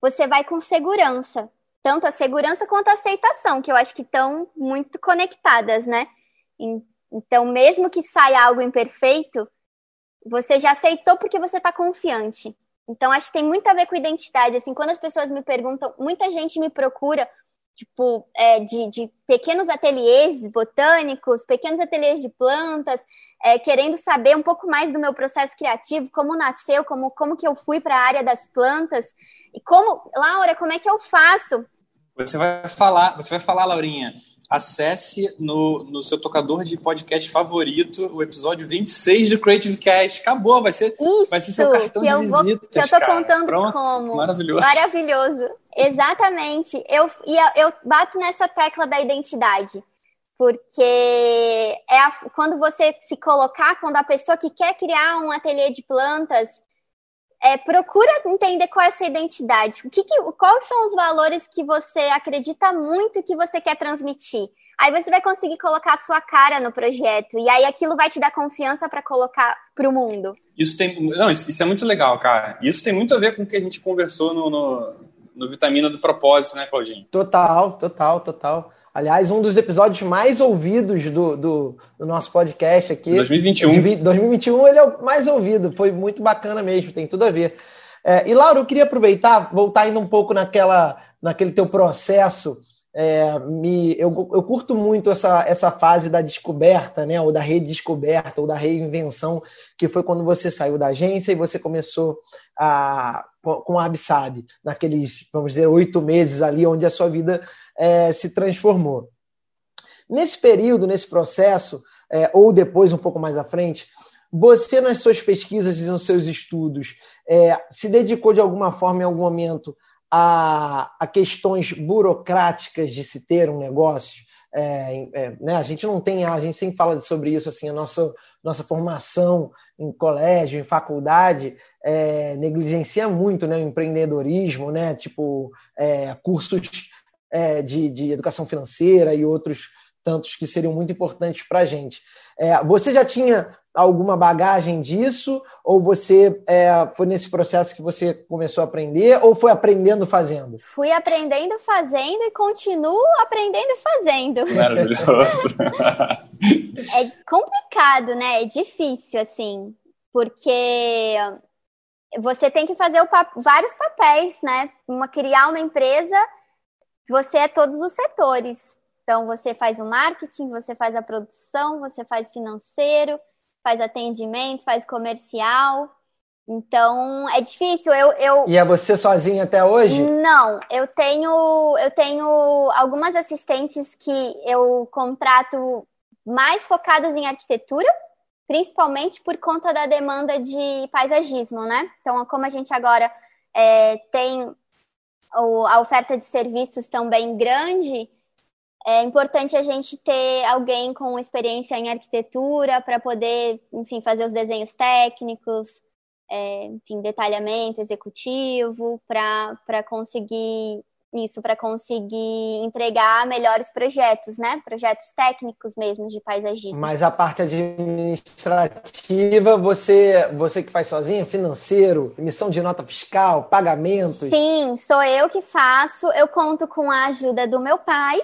você vai com segurança. Tanto a segurança quanto a aceitação, que eu acho que estão muito conectadas, né? Então, mesmo que saia algo imperfeito, você já aceitou porque você está confiante. Então, acho que tem muito a ver com identidade. Assim, quando as pessoas me perguntam, muita gente me procura, tipo, é, de, de pequenos ateliês botânicos, pequenos ateliês de plantas, é, querendo saber um pouco mais do meu processo criativo, como nasceu, como, como que eu fui para a área das plantas. Como, Laura, como é que eu faço? Você vai falar, você vai falar, Laurinha. Acesse no, no seu tocador de podcast favorito o episódio 26 do Creative Cast. Acabou, vai ser, Isso, vai ser seu cartão que de eu visitas, vou, que eu tô cara. contando Pronto, como. Maravilhoso. Maravilhoso. Exatamente. Eu, e eu, eu bato nessa tecla da identidade porque é a, quando você se colocar, quando a pessoa que quer criar um ateliê de plantas é, procura entender qual é a sua identidade, o que, que quais são os valores que você acredita muito que você quer transmitir, Aí você vai conseguir colocar a sua cara no projeto. E aí aquilo vai te dar confiança para colocar para o mundo. Isso tem. Não, isso é muito legal, cara. Isso tem muito a ver com o que a gente conversou no, no, no Vitamina do Propósito, né, Claudinho? Total, total, total. Aliás, um dos episódios mais ouvidos do, do, do nosso podcast aqui. 2021. De 2021 ele é o mais ouvido. Foi muito bacana mesmo, tem tudo a ver. É, e Laura, eu queria aproveitar, voltar ainda um pouco naquela, naquele teu processo. É, me, eu, eu curto muito essa, essa fase da descoberta, né? Ou da redescoberta, ou da reinvenção, que foi quando você saiu da agência e você começou a, com a Absab, naqueles, vamos dizer, oito meses ali onde a sua vida é, se transformou. Nesse período, nesse processo, é, ou depois, um pouco mais à frente, você, nas suas pesquisas e nos seus estudos, é, se dedicou de alguma forma, em algum momento, a, a questões burocráticas de se ter um negócio? É, é, né? A gente não tem, a gente sempre fala sobre isso, assim, a nossa, nossa formação em colégio, em faculdade, é, negligencia muito né, o empreendedorismo, né? Tipo, é, cursos é, de, de educação financeira e outros tantos que seriam muito importantes para a gente. É, você já tinha alguma bagagem disso? Ou você é, foi nesse processo que você começou a aprender? Ou foi aprendendo fazendo? Fui aprendendo fazendo e continuo aprendendo fazendo. Maravilhoso. é complicado, né? É difícil, assim, porque você tem que fazer vários papéis, né? Uma, criar uma empresa você é todos os setores. Então, você faz o marketing, você faz a produção, você faz financeiro, faz atendimento, faz comercial. Então, é difícil. Eu, eu... E é você sozinha até hoje? Não, eu tenho, eu tenho algumas assistentes que eu contrato mais focadas em arquitetura, principalmente por conta da demanda de paisagismo, né? Então, como a gente agora é, tem a oferta de serviços também grande, é importante a gente ter alguém com experiência em arquitetura para poder, enfim, fazer os desenhos técnicos, é, enfim, detalhamento executivo, para conseguir isso para conseguir entregar melhores projetos, né? Projetos técnicos mesmo de paisagismo. Mas a parte administrativa, você, você que faz sozinha, financeiro, emissão de nota fiscal, pagamentos? Sim, sou eu que faço. Eu conto com a ajuda do meu pai.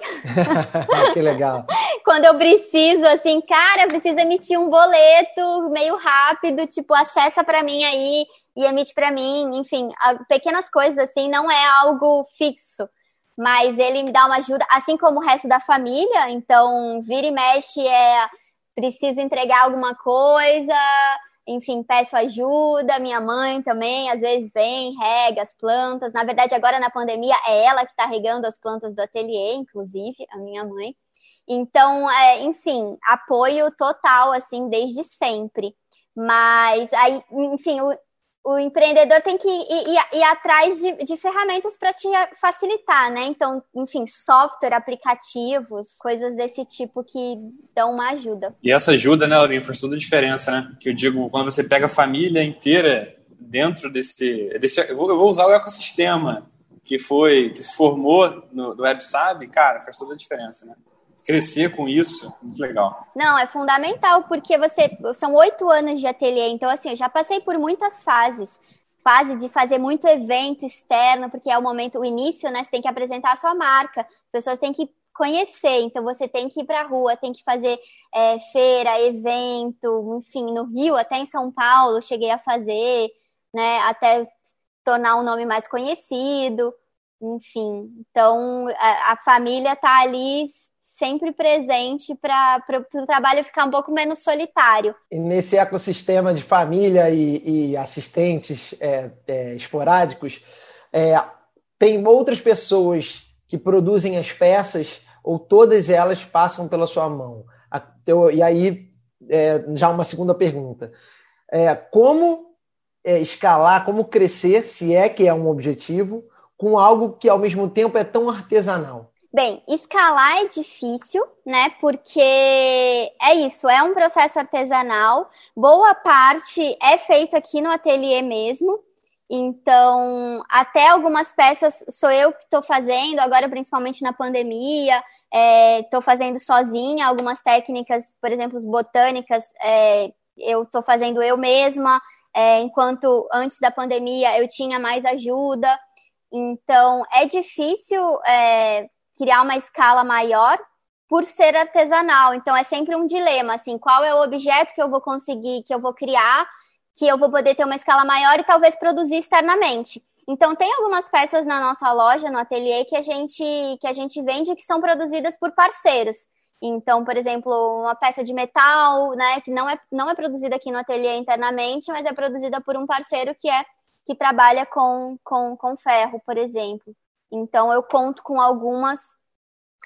que legal. Quando eu preciso, assim, cara, preciso emitir um boleto meio rápido, tipo, acessa para mim aí e emite para mim, enfim, pequenas coisas assim, não é algo fixo, mas ele me dá uma ajuda, assim como o resto da família, então vira e mexe é preciso entregar alguma coisa, enfim, peço ajuda, minha mãe também às vezes vem, rega as plantas. Na verdade, agora na pandemia é ela que está regando as plantas do ateliê, inclusive, a minha mãe. Então, é, enfim, apoio total, assim, desde sempre. Mas aí, enfim, o empreendedor tem que ir, ir, ir atrás de, de ferramentas para te facilitar, né? Então, enfim, software, aplicativos, coisas desse tipo que dão uma ajuda. E essa ajuda, né, Laurinha, faz toda a diferença, né? Que eu digo, quando você pega a família inteira dentro desse. desse eu, vou, eu vou usar o ecossistema que foi, que se formou no, do WebSab, cara, faz toda a diferença, né? Crescer com isso, muito legal. Não, é fundamental, porque você são oito anos de ateliê, então assim, eu já passei por muitas fases. Fase de fazer muito evento externo, porque é o momento, o início, né? Você tem que apresentar a sua marca, as pessoas têm que conhecer, então você tem que ir para a rua, tem que fazer é, feira, evento, enfim, no Rio, até em São Paulo, cheguei a fazer, né? Até tornar um nome mais conhecido, enfim. Então a, a família tá ali sempre presente para o trabalho ficar um pouco menos solitário. E nesse ecossistema de família e, e assistentes é, é, esporádicos, é, tem outras pessoas que produzem as peças ou todas elas passam pela sua mão? E aí, é, já uma segunda pergunta. É, como é, escalar, como crescer, se é que é um objetivo, com algo que ao mesmo tempo é tão artesanal? Bem, escalar é difícil, né? Porque é isso, é um processo artesanal. Boa parte é feito aqui no ateliê mesmo. Então, até algumas peças sou eu que estou fazendo, agora principalmente na pandemia. estou é, fazendo sozinha, algumas técnicas, por exemplo, botânicas, é, eu estou fazendo eu mesma, é, enquanto antes da pandemia eu tinha mais ajuda. Então, é difícil é, criar uma escala maior por ser artesanal. Então, é sempre um dilema, assim, qual é o objeto que eu vou conseguir, que eu vou criar, que eu vou poder ter uma escala maior e talvez produzir externamente. Então, tem algumas peças na nossa loja, no ateliê, que a gente, que a gente vende que são produzidas por parceiros. Então, por exemplo, uma peça de metal, né, que não é, não é produzida aqui no ateliê internamente, mas é produzida por um parceiro que é que trabalha com, com, com ferro, por exemplo. Então, eu conto com algumas,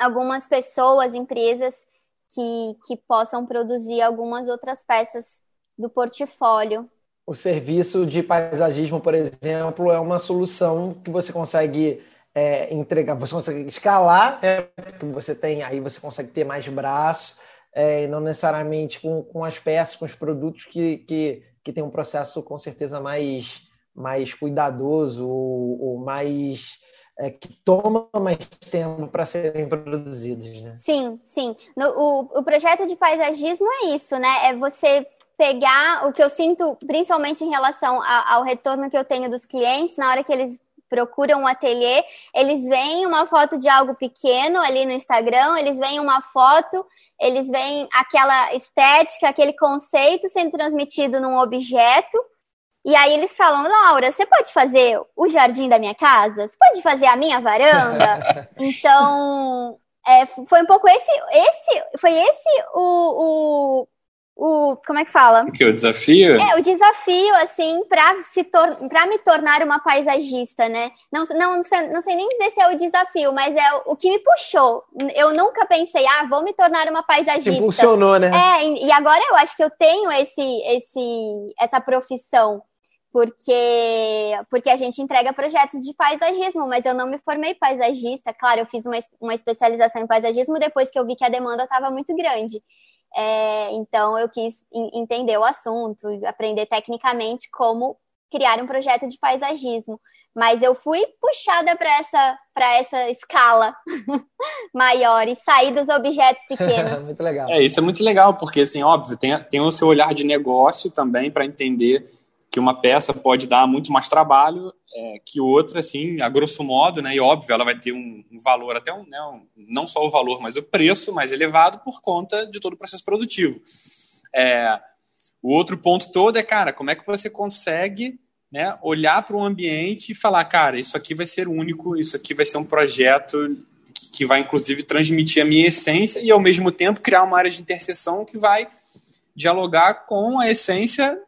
algumas pessoas, empresas que, que possam produzir algumas outras peças do portfólio. O serviço de paisagismo, por exemplo, é uma solução que você consegue é, entregar, você consegue escalar, né? porque você tem, aí você consegue ter mais braço, é, e não necessariamente com, com as peças, com os produtos que, que, que tem um processo com certeza mais, mais cuidadoso ou, ou mais é, que toma mais tempo para serem produzidos, né? Sim, sim. No, o, o projeto de paisagismo é isso, né? É você pegar o que eu sinto, principalmente em relação ao retorno que eu tenho dos clientes, na hora que eles procuram um ateliê, eles veem uma foto de algo pequeno ali no Instagram, eles veem uma foto, eles veem aquela estética, aquele conceito sendo transmitido num objeto, e aí eles falam, Laura, você pode fazer o jardim da minha casa? Você pode fazer a minha varanda? então, é, foi um pouco esse, esse, foi esse o, o o como é que fala? O que o desafio? É, o desafio assim para se tor para me tornar uma paisagista, né? Não, não, não sei, não sei nem dizer se é o desafio, mas é o, o que me puxou. Eu nunca pensei, ah, vou me tornar uma paisagista. Te funcionou, né? É, e agora eu acho que eu tenho esse esse essa profissão porque porque a gente entrega projetos de paisagismo, mas eu não me formei paisagista. Claro, eu fiz uma, uma especialização em paisagismo depois que eu vi que a demanda estava muito grande. É, então eu quis entender o assunto, aprender tecnicamente como criar um projeto de paisagismo. Mas eu fui puxada para essa, essa escala maior e sair dos objetos pequenos. muito legal. É, isso é muito legal, porque, assim, óbvio, tem, tem o seu olhar de negócio também para entender que uma peça pode dar muito mais trabalho é, que outra, assim, a grosso modo, né? E óbvio, ela vai ter um, um valor, até um, né, um, não só o valor, mas o preço mais elevado por conta de todo o processo produtivo. É, o outro ponto todo é, cara, como é que você consegue né, olhar para o ambiente e falar, cara, isso aqui vai ser único, isso aqui vai ser um projeto que vai, inclusive, transmitir a minha essência e, ao mesmo tempo, criar uma área de interseção que vai dialogar com a essência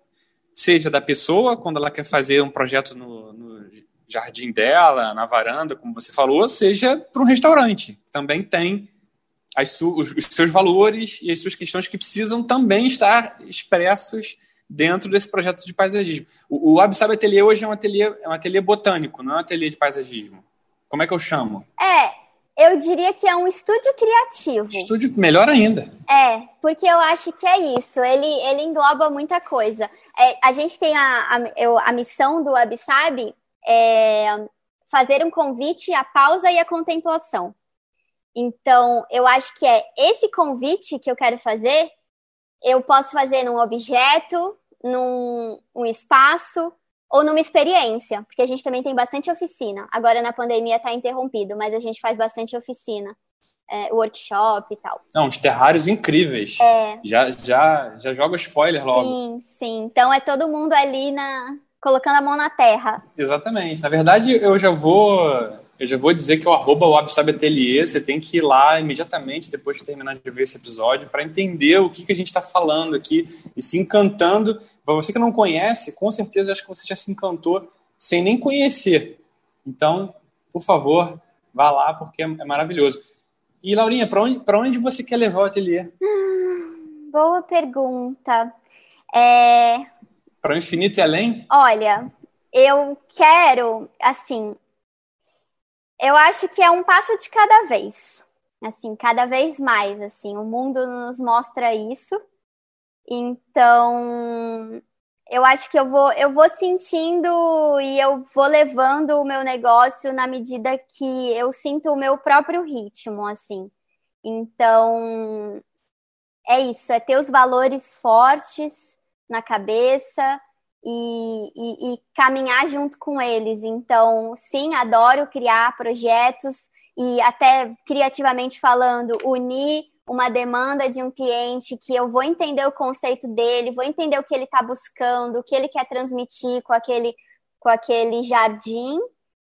seja da pessoa, quando ela quer fazer um projeto no, no jardim dela, na varanda, como você falou, seja para um restaurante, que também tem os, os, seus valores e as suas questões que precisam também estar expressos dentro desse projeto de paisagismo. O, o Absab Ateliê hoje é um ateliê, é um ateliê botânico, não é um ateliê de paisagismo. Como é que eu chamo? É, eu diria que é um estúdio criativo. Estúdio, melhor ainda. É, porque eu acho que é isso. Ele, ele engloba muita coisa. É, a gente tem a, a, eu, a missão do Absab é fazer um convite à pausa e à contemplação. Então, eu acho que é esse convite que eu quero fazer. Eu posso fazer num objeto, num um espaço, ou numa experiência, porque a gente também tem bastante oficina. Agora na pandemia está interrompido, mas a gente faz bastante oficina, é, workshop e tal. Não, uns terrários incríveis. É. Já, já, já joga spoiler logo. Sim, sim. Então é todo mundo ali na colocando a mão na terra. Exatamente. Na verdade, eu já vou eu já vou dizer que o arroba Atelier, você tem que ir lá imediatamente depois de terminar de ver esse episódio para entender o que, que a gente está falando aqui e se encantando. Para você que não conhece, com certeza acho que você já se encantou sem nem conhecer. Então, por favor, vá lá porque é, é maravilhoso. E Laurinha, para onde, onde você quer levar o ateliê? Hum, boa pergunta. É... Para o infinito e além? Olha, eu quero, assim, eu acho que é um passo de cada vez. Assim, cada vez mais, assim, o mundo nos mostra isso. Então, eu acho que eu vou, eu vou sentindo e eu vou levando o meu negócio na medida que eu sinto o meu próprio ritmo, assim. Então, é isso, é ter os valores fortes na cabeça e, e, e caminhar junto com eles. Então, sim, adoro criar projetos e até criativamente falando, unir uma demanda de um cliente que eu vou entender o conceito dele, vou entender o que ele está buscando, o que ele quer transmitir com aquele, com aquele jardim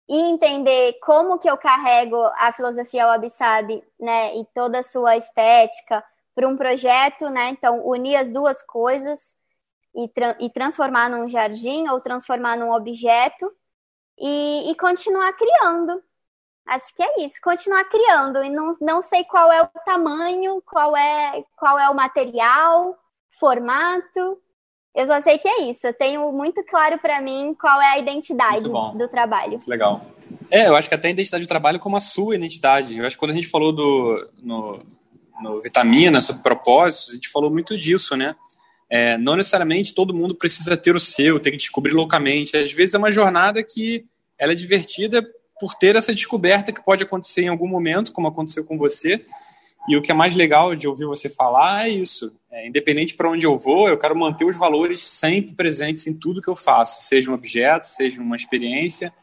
e entender como que eu carrego a filosofia Wabi-Sabi, né, e toda a sua estética para um projeto, né? Então, unir as duas coisas e, tra e transformar num jardim ou transformar num objeto e, e continuar criando, Acho que é isso, continuar criando. E não, não sei qual é o tamanho, qual é, qual é o material, formato. Eu só sei que é isso. Eu tenho muito claro para mim qual é a identidade do trabalho. Muito legal. É, eu acho que até a identidade do trabalho como a sua identidade. Eu acho que quando a gente falou do no, no Vitamina, sobre propósitos, a gente falou muito disso, né? É, não necessariamente todo mundo precisa ter o seu, ter que descobrir loucamente. Às vezes é uma jornada que ela é divertida por ter essa descoberta que pode acontecer em algum momento, como aconteceu com você. E o que é mais legal de ouvir você falar é isso. É, independente para onde eu vou, eu quero manter os valores sempre presentes em tudo que eu faço, seja um objeto, seja uma experiência,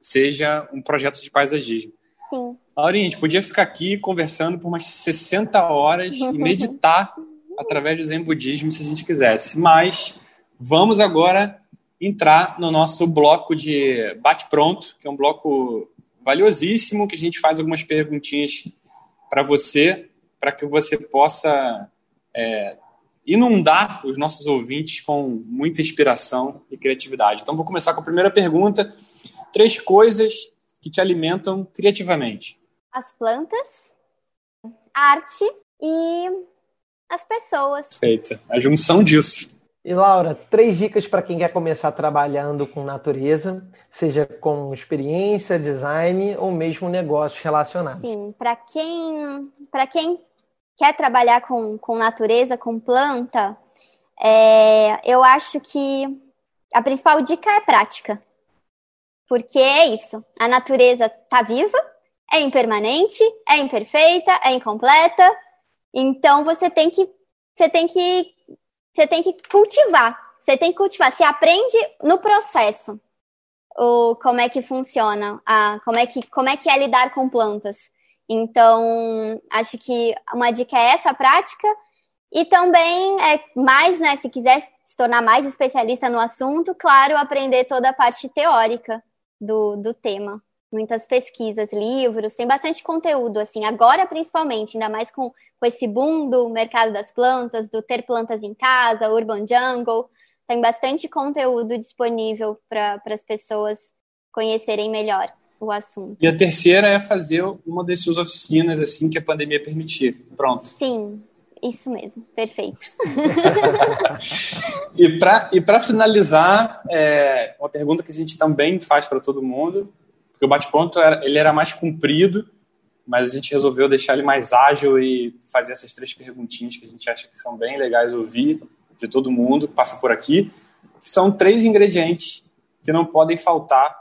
seja um projeto de paisagismo. Sim. Laurinha, a gente podia ficar aqui conversando por umas 60 horas e meditar através do Zen Budismo se a gente quisesse. Mas vamos agora entrar no nosso bloco de bate-pronto, que é um bloco valiosíssimo, que a gente faz algumas perguntinhas para você, para que você possa é, inundar os nossos ouvintes com muita inspiração e criatividade. Então, vou começar com a primeira pergunta. Três coisas que te alimentam criativamente. As plantas, arte e as pessoas. Feita. A junção disso. E Laura, três dicas para quem quer começar trabalhando com natureza, seja com experiência, design ou mesmo negócios relacionados. Sim, para quem, quem quer trabalhar com, com natureza, com planta, é, eu acho que a principal dica é prática. Porque é isso, a natureza está viva, é impermanente, é imperfeita, é incompleta, então você tem que você tem que você tem que cultivar. Você tem que cultivar. Você aprende no processo o, como é que funciona, a, como, é que, como é que é lidar com plantas. Então, acho que uma dica é essa prática. E também, é mais, né, se quiser se tornar mais especialista no assunto, claro, aprender toda a parte teórica do, do tema muitas pesquisas, livros, tem bastante conteúdo, assim, agora principalmente, ainda mais com, com esse boom do mercado das plantas, do ter plantas em casa, Urban Jungle, tem bastante conteúdo disponível para as pessoas conhecerem melhor o assunto. E a terceira é fazer uma das suas oficinas assim que a pandemia permitir. Pronto. Sim, isso mesmo, perfeito. e para e finalizar, é, uma pergunta que a gente também faz para todo mundo porque o bate-ponto ele era mais comprido, mas a gente resolveu deixar ele mais ágil e fazer essas três perguntinhas que a gente acha que são bem legais ouvir de todo mundo que passa por aqui, que são três ingredientes que não podem faltar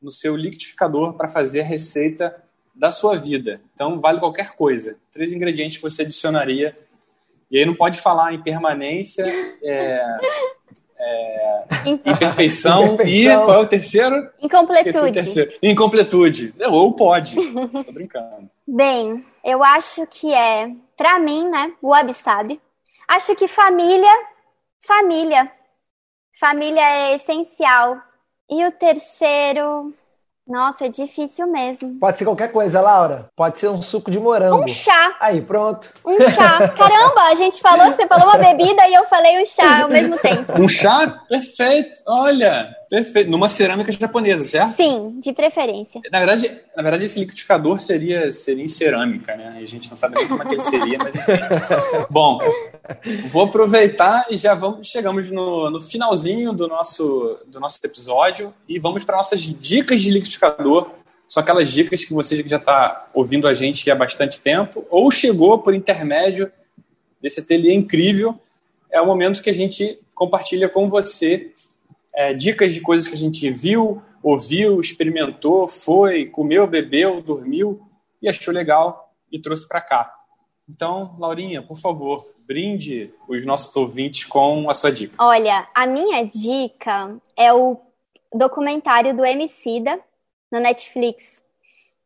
no seu liquidificador para fazer a receita da sua vida. Então, vale qualquer coisa. Três ingredientes que você adicionaria. E aí não pode falar em permanência, é, é, imperfeição, e qual é o terceiro? Incompletude. Terceiro. Incompletude. Ou pode. Tô brincando. Bem, eu acho que é, para mim, né, o Web sabe. Acho que família, família. Família é essencial. E o terceiro, nossa, é difícil mesmo. Pode ser qualquer coisa, Laura. Pode ser um suco de morango. Um chá. Aí, pronto. Um chá. Caramba, a gente falou, você falou uma bebida e eu falei o chá ao mesmo tempo. Um chá? Perfeito. Olha, perfeito. Numa cerâmica japonesa, certo? Sim, de preferência. Na verdade, na verdade esse liquidificador seria, seria em cerâmica, né? A gente não sabe nem como é que ele seria, mas enfim. Bom, vou aproveitar e já vamos, chegamos no, no finalzinho do nosso, do nosso episódio e vamos para nossas dicas de liquidificador. São aquelas dicas que você já está ouvindo a gente há bastante tempo ou chegou por intermédio desse ateliê incrível. É o momento que a gente compartilha com você é, dicas de coisas que a gente viu, ouviu, experimentou, foi, comeu, bebeu, dormiu e achou legal e trouxe para cá. Então, Laurinha, por favor, brinde os nossos ouvintes com a sua dica. Olha, a minha dica é o documentário do Emicida no Netflix,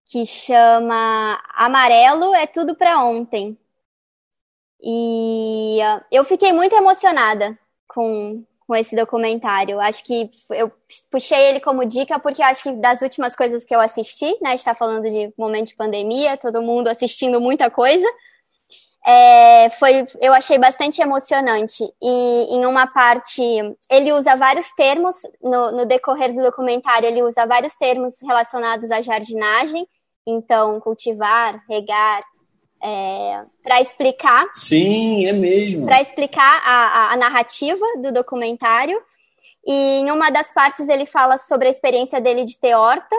que chama Amarelo é tudo para ontem. E uh, eu fiquei muito emocionada com, com esse documentário. Acho que eu puxei ele como dica porque acho que das últimas coisas que eu assisti, né, está falando de momento de pandemia, todo mundo assistindo muita coisa é, foi, eu achei bastante emocionante. E em uma parte, ele usa vários termos, no, no decorrer do documentário, ele usa vários termos relacionados à jardinagem, então, cultivar, regar, é, para explicar. Sim, é mesmo. Para explicar a, a, a narrativa do documentário. E em uma das partes ele fala sobre a experiência dele de ter horta,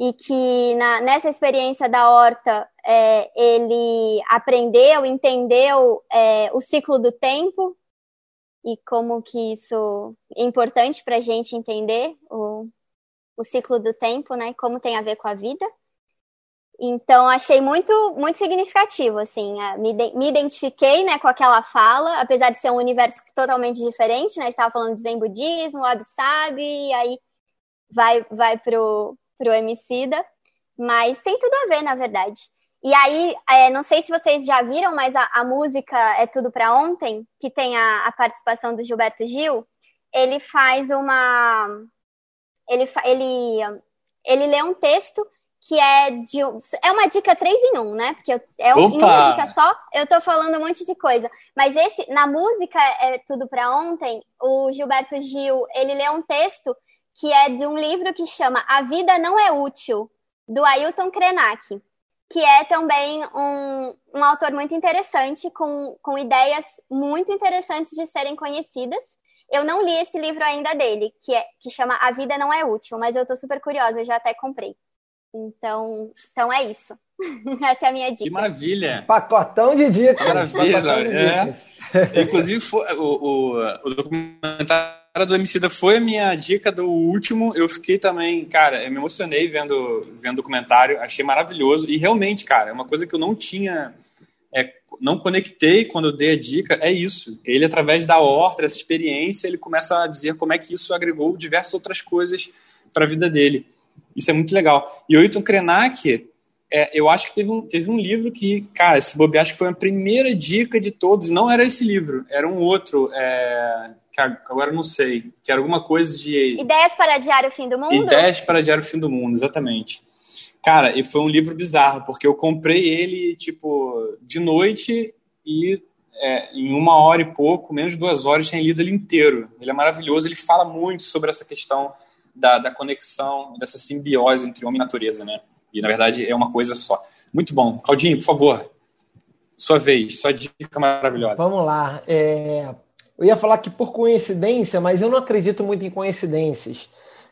e que na, nessa experiência da horta é, ele aprendeu, entendeu é, o ciclo do tempo e como que isso é importante para a gente entender o, o ciclo do tempo, né? Como tem a ver com a vida. Então achei muito muito significativo, assim, me, me identifiquei, né, com aquela fala, apesar de ser um universo totalmente diferente, né? Estava falando de Zen budismo, Wabi Sabi, e aí vai vai pro pro Emicida, mas tem tudo a ver, na verdade. E aí, é, não sei se vocês já viram, mas a, a música É Tudo para Ontem, que tem a, a, participação do Gilberto Gil, ele faz uma. Ele, ele, ele lê um texto que é de. É uma dica 3 em 1, né? Porque é um, em uma dica só, eu tô falando um monte de coisa. Mas esse, na música É Tudo para Ontem, o Gilberto Gil, ele lê um texto que é de um livro que chama A Vida Não é Útil, do Ailton Krenak, que é também um, um autor muito interessante, com, com ideias muito interessantes de serem conhecidas. Eu não li esse livro ainda dele, que, é, que chama A Vida Não é Útil, mas eu estou super curiosa, eu já até comprei. Então, então é isso. Essa é a minha dica. Que maravilha! Pacotão de dicas. Maravilha, de dicas. É. Inclusive, o, o, o documentário do Emicida foi a minha dica do último. Eu fiquei também, cara, eu me emocionei vendo, vendo o documentário, achei maravilhoso. E realmente, cara, é uma coisa que eu não tinha. É, não conectei quando eu dei a dica, é isso. Ele, através da horta, essa experiência, ele começa a dizer como é que isso agregou diversas outras coisas para a vida dele. Isso é muito legal. E o Ayrton Krenak, é, eu acho que teve um, teve um livro que, cara, esse bobear acho que foi a primeira dica de todos. Não era esse livro, era um outro, é, que agora eu não sei, que era alguma coisa de. Ideias para Diário Fim do Mundo? Ideias para Diário Fim do Mundo, exatamente. Cara, e foi um livro bizarro, porque eu comprei ele, tipo, de noite e é, em uma hora e pouco, menos de duas horas, tinha lido ele inteiro. Ele é maravilhoso, ele fala muito sobre essa questão da, da conexão, dessa simbiose entre homem e natureza, né? E, na verdade, é uma coisa só. Muito bom. Claudinho, por favor, sua vez, sua dica maravilhosa. Vamos lá. É... Eu ia falar que por coincidência, mas eu não acredito muito em coincidências.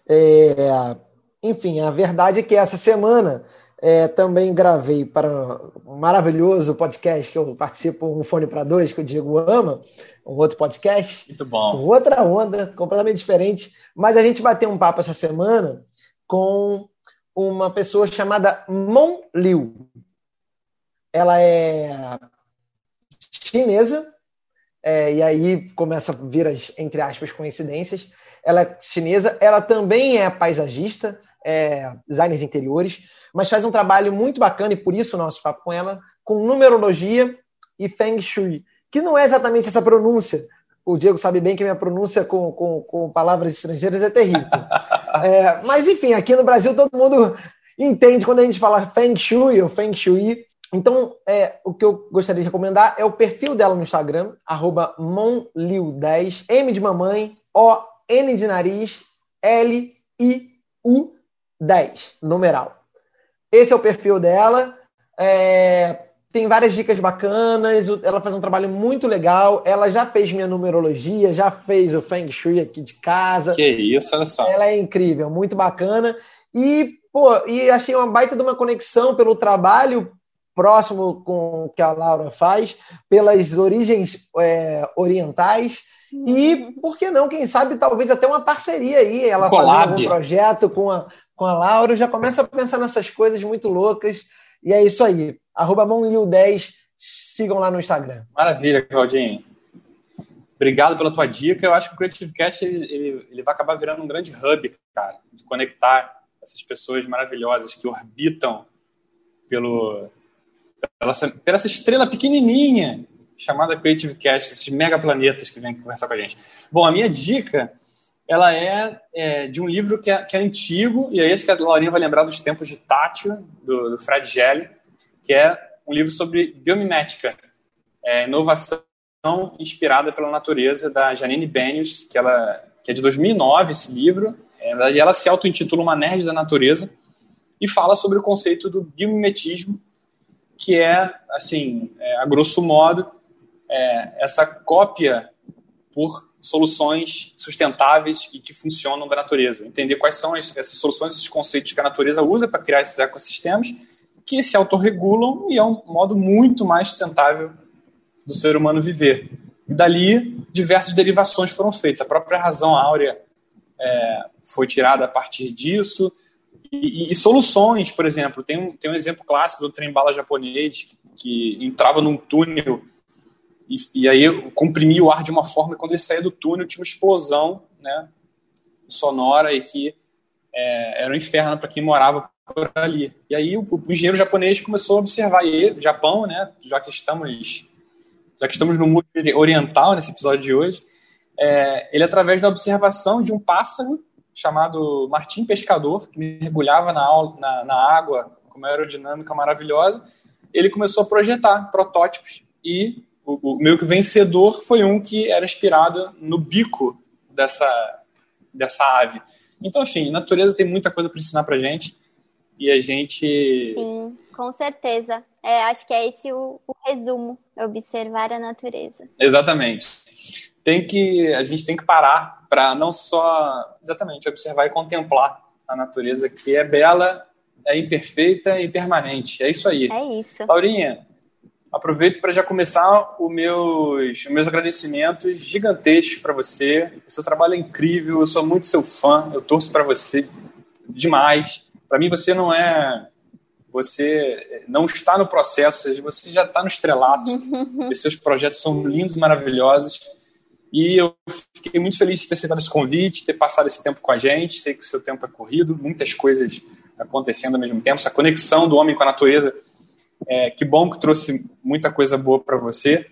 É... Enfim, a verdade é que essa semana é, também gravei para um maravilhoso podcast que eu participo, Um Fone para Dois, que o Diego ama, um outro podcast. Muito bom. Outra onda, completamente diferente. Mas a gente bateu um papo essa semana com uma pessoa chamada Mon Liu. Ela é chinesa, é, e aí começa a vir as, entre aspas, coincidências. Ela é chinesa, ela também é paisagista, é designer de interiores, mas faz um trabalho muito bacana, e por isso o nosso papo com ela, com numerologia e Feng Shui, que não é exatamente essa pronúncia, o Diego sabe bem que minha pronúncia com, com, com palavras estrangeiras é terrível. É, mas, enfim, aqui no Brasil todo mundo entende quando a gente fala Feng Shui ou Feng Shui. Então, é, o que eu gostaria de recomendar é o perfil dela no Instagram, monliu10, M de mamãe, O, N de nariz, L, I, U, 10, numeral. Esse é o perfil dela. É, tem várias dicas bacanas, ela faz um trabalho muito legal. Ela já fez minha numerologia, já fez o Feng Shui aqui de casa. Que isso, olha só. Ela é incrível, muito bacana. E, pô, e achei uma baita de uma conexão pelo trabalho próximo com o que a Laura faz, pelas origens é, orientais. E, por que não, quem sabe, talvez até uma parceria aí. Ela um fazendo algum projeto com a, com a Laura. Já começa a pensar nessas coisas muito loucas. E é isso aí. Arroba Monliu10, sigam lá no Instagram. Maravilha, Claudinho. Obrigado pela tua dica. Eu acho que o Creative Cast ele, ele, ele vai acabar virando um grande hub, cara, de conectar essas pessoas maravilhosas que orbitam pelo, pela, pela essa estrela pequenininha chamada Creative Cast, esses megaplanetas que vêm conversar com a gente. Bom, a minha dica ela é, é, de um livro que é, que é, antigo, e aí acho que a Laurinha vai lembrar dos tempos de Tátil, do, do Fred Gelli, que é um livro sobre biomimética, é, inovação inspirada pela natureza, da Janine Benius, que, ela, que é de 2009, esse livro. É, e ela se auto-intitula Uma Nerd da Natureza e fala sobre o conceito do biomimetismo, que é, assim, é, a grosso modo, é, essa cópia por soluções sustentáveis e que funcionam da natureza. Entender quais são essas soluções, esses conceitos que a natureza usa para criar esses ecossistemas que se autorregulam e é um modo muito mais sustentável do ser humano viver. E dali, diversas derivações foram feitas. A própria razão áurea é, foi tirada a partir disso. E, e, e, soluções, por exemplo, tem um, tem um exemplo clássico do trem-bala japonês que, que entrava num túnel e, e aí comprimia o ar de uma forma que quando ele saía do túnel tinha uma explosão né, sonora e que é, era um inferno para quem morava por ali. E aí o, o, engenheiro japonês começou a observar e Japão, né, já que estamos já que estamos no mundo oriental nesse episódio de hoje, é, ele através da observação de um pássaro chamado Martim Pescador que mergulhava na, na, na água com uma aerodinâmica maravilhosa, ele começou a projetar protótipos e o, o meio que vencedor foi um que era inspirado no bico dessa, dessa ave. Então, enfim, natureza tem muita coisa para ensinar para gente e a gente. Sim, com certeza. É, acho que é esse o, o resumo: observar a natureza. Exatamente. Tem que a gente tem que parar para não só exatamente observar e contemplar a natureza que é bela, é imperfeita e permanente. É isso aí. É isso. Laurinha, Aproveito para já começar os meus, os meus agradecimentos gigantescos para você. O seu trabalho é incrível, eu sou muito seu fã, eu torço para você demais. Para mim, você não é. Você não está no processo, seja, você já está no estrelato. Os seus projetos são lindos maravilhosos. E eu fiquei muito feliz de ter aceitado esse convite, ter passado esse tempo com a gente. Sei que o seu tempo é corrido, muitas coisas acontecendo ao mesmo tempo. Essa conexão do homem com a natureza é, que bom que trouxe muita coisa boa para você.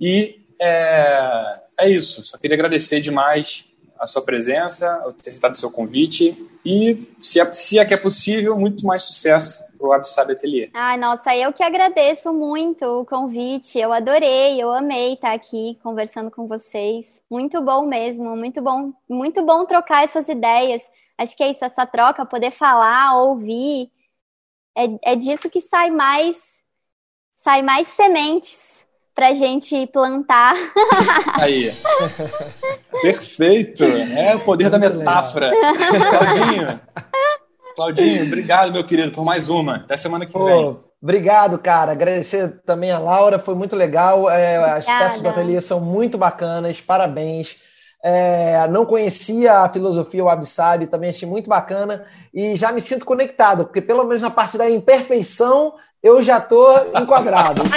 E é, é, isso. Só queria agradecer demais a sua presença, ter aceitado seu convite. E, se é, se é que é possível, muito mais sucesso para o Absab Atelier. Ai, nossa, eu que agradeço muito o convite. Eu adorei, eu amei estar aqui conversando com vocês. Muito bom mesmo, muito bom, muito bom trocar essas ideias. Acho que é isso, essa troca, poder falar, ouvir é, é disso que sai mais sai mais sementes para gente plantar. Aí. Perfeito. É o poder da metáfora. Claudinho. Claudinho, obrigado, meu querido, por mais uma. Até semana que Pô, vem. Obrigado, cara. Agradecer também a Laura, foi muito legal. É, as peças do ateliê são muito bacanas, parabéns. É, não conhecia a filosofia Wabi Sabi, também achei muito bacana e já me sinto conectado, porque pelo menos na parte da imperfeição eu já estou enquadrado.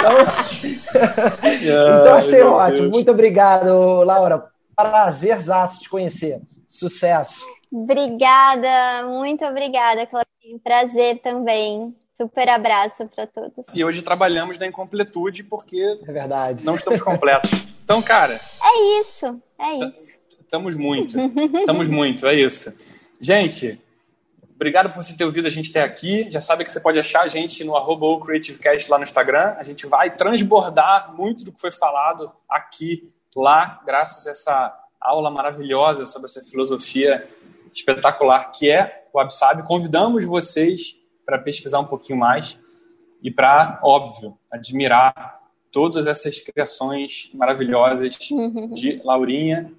Então, então achei Ai, ótimo. Deus. Muito obrigado, Laura. Prazerzaço te conhecer. Sucesso. Obrigada, muito obrigada, Claudinho. Prazer também. Super abraço para todos. E hoje trabalhamos na incompletude porque é verdade. não estamos completos. Então, cara. É isso, é isso. Estamos muito. Estamos muito, é isso. Gente, obrigado por você ter ouvido a gente até aqui. Já sabe que você pode achar a gente no arroba CreativeCast lá no Instagram. A gente vai transbordar muito do que foi falado aqui, lá, graças a essa aula maravilhosa sobre essa filosofia espetacular que é o Absab. Convidamos vocês para pesquisar um pouquinho mais e para, óbvio, admirar todas essas criações maravilhosas de Laurinha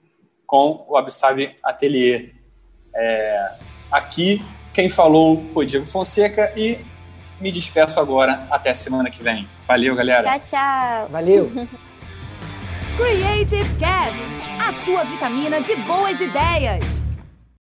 com o Absabe Atelier. É, aqui, quem falou foi Diego Fonseca e me despeço agora. Até semana que vem. Valeu, galera. Tchau, tchau. Valeu. Creative Cast a sua vitamina de boas ideias.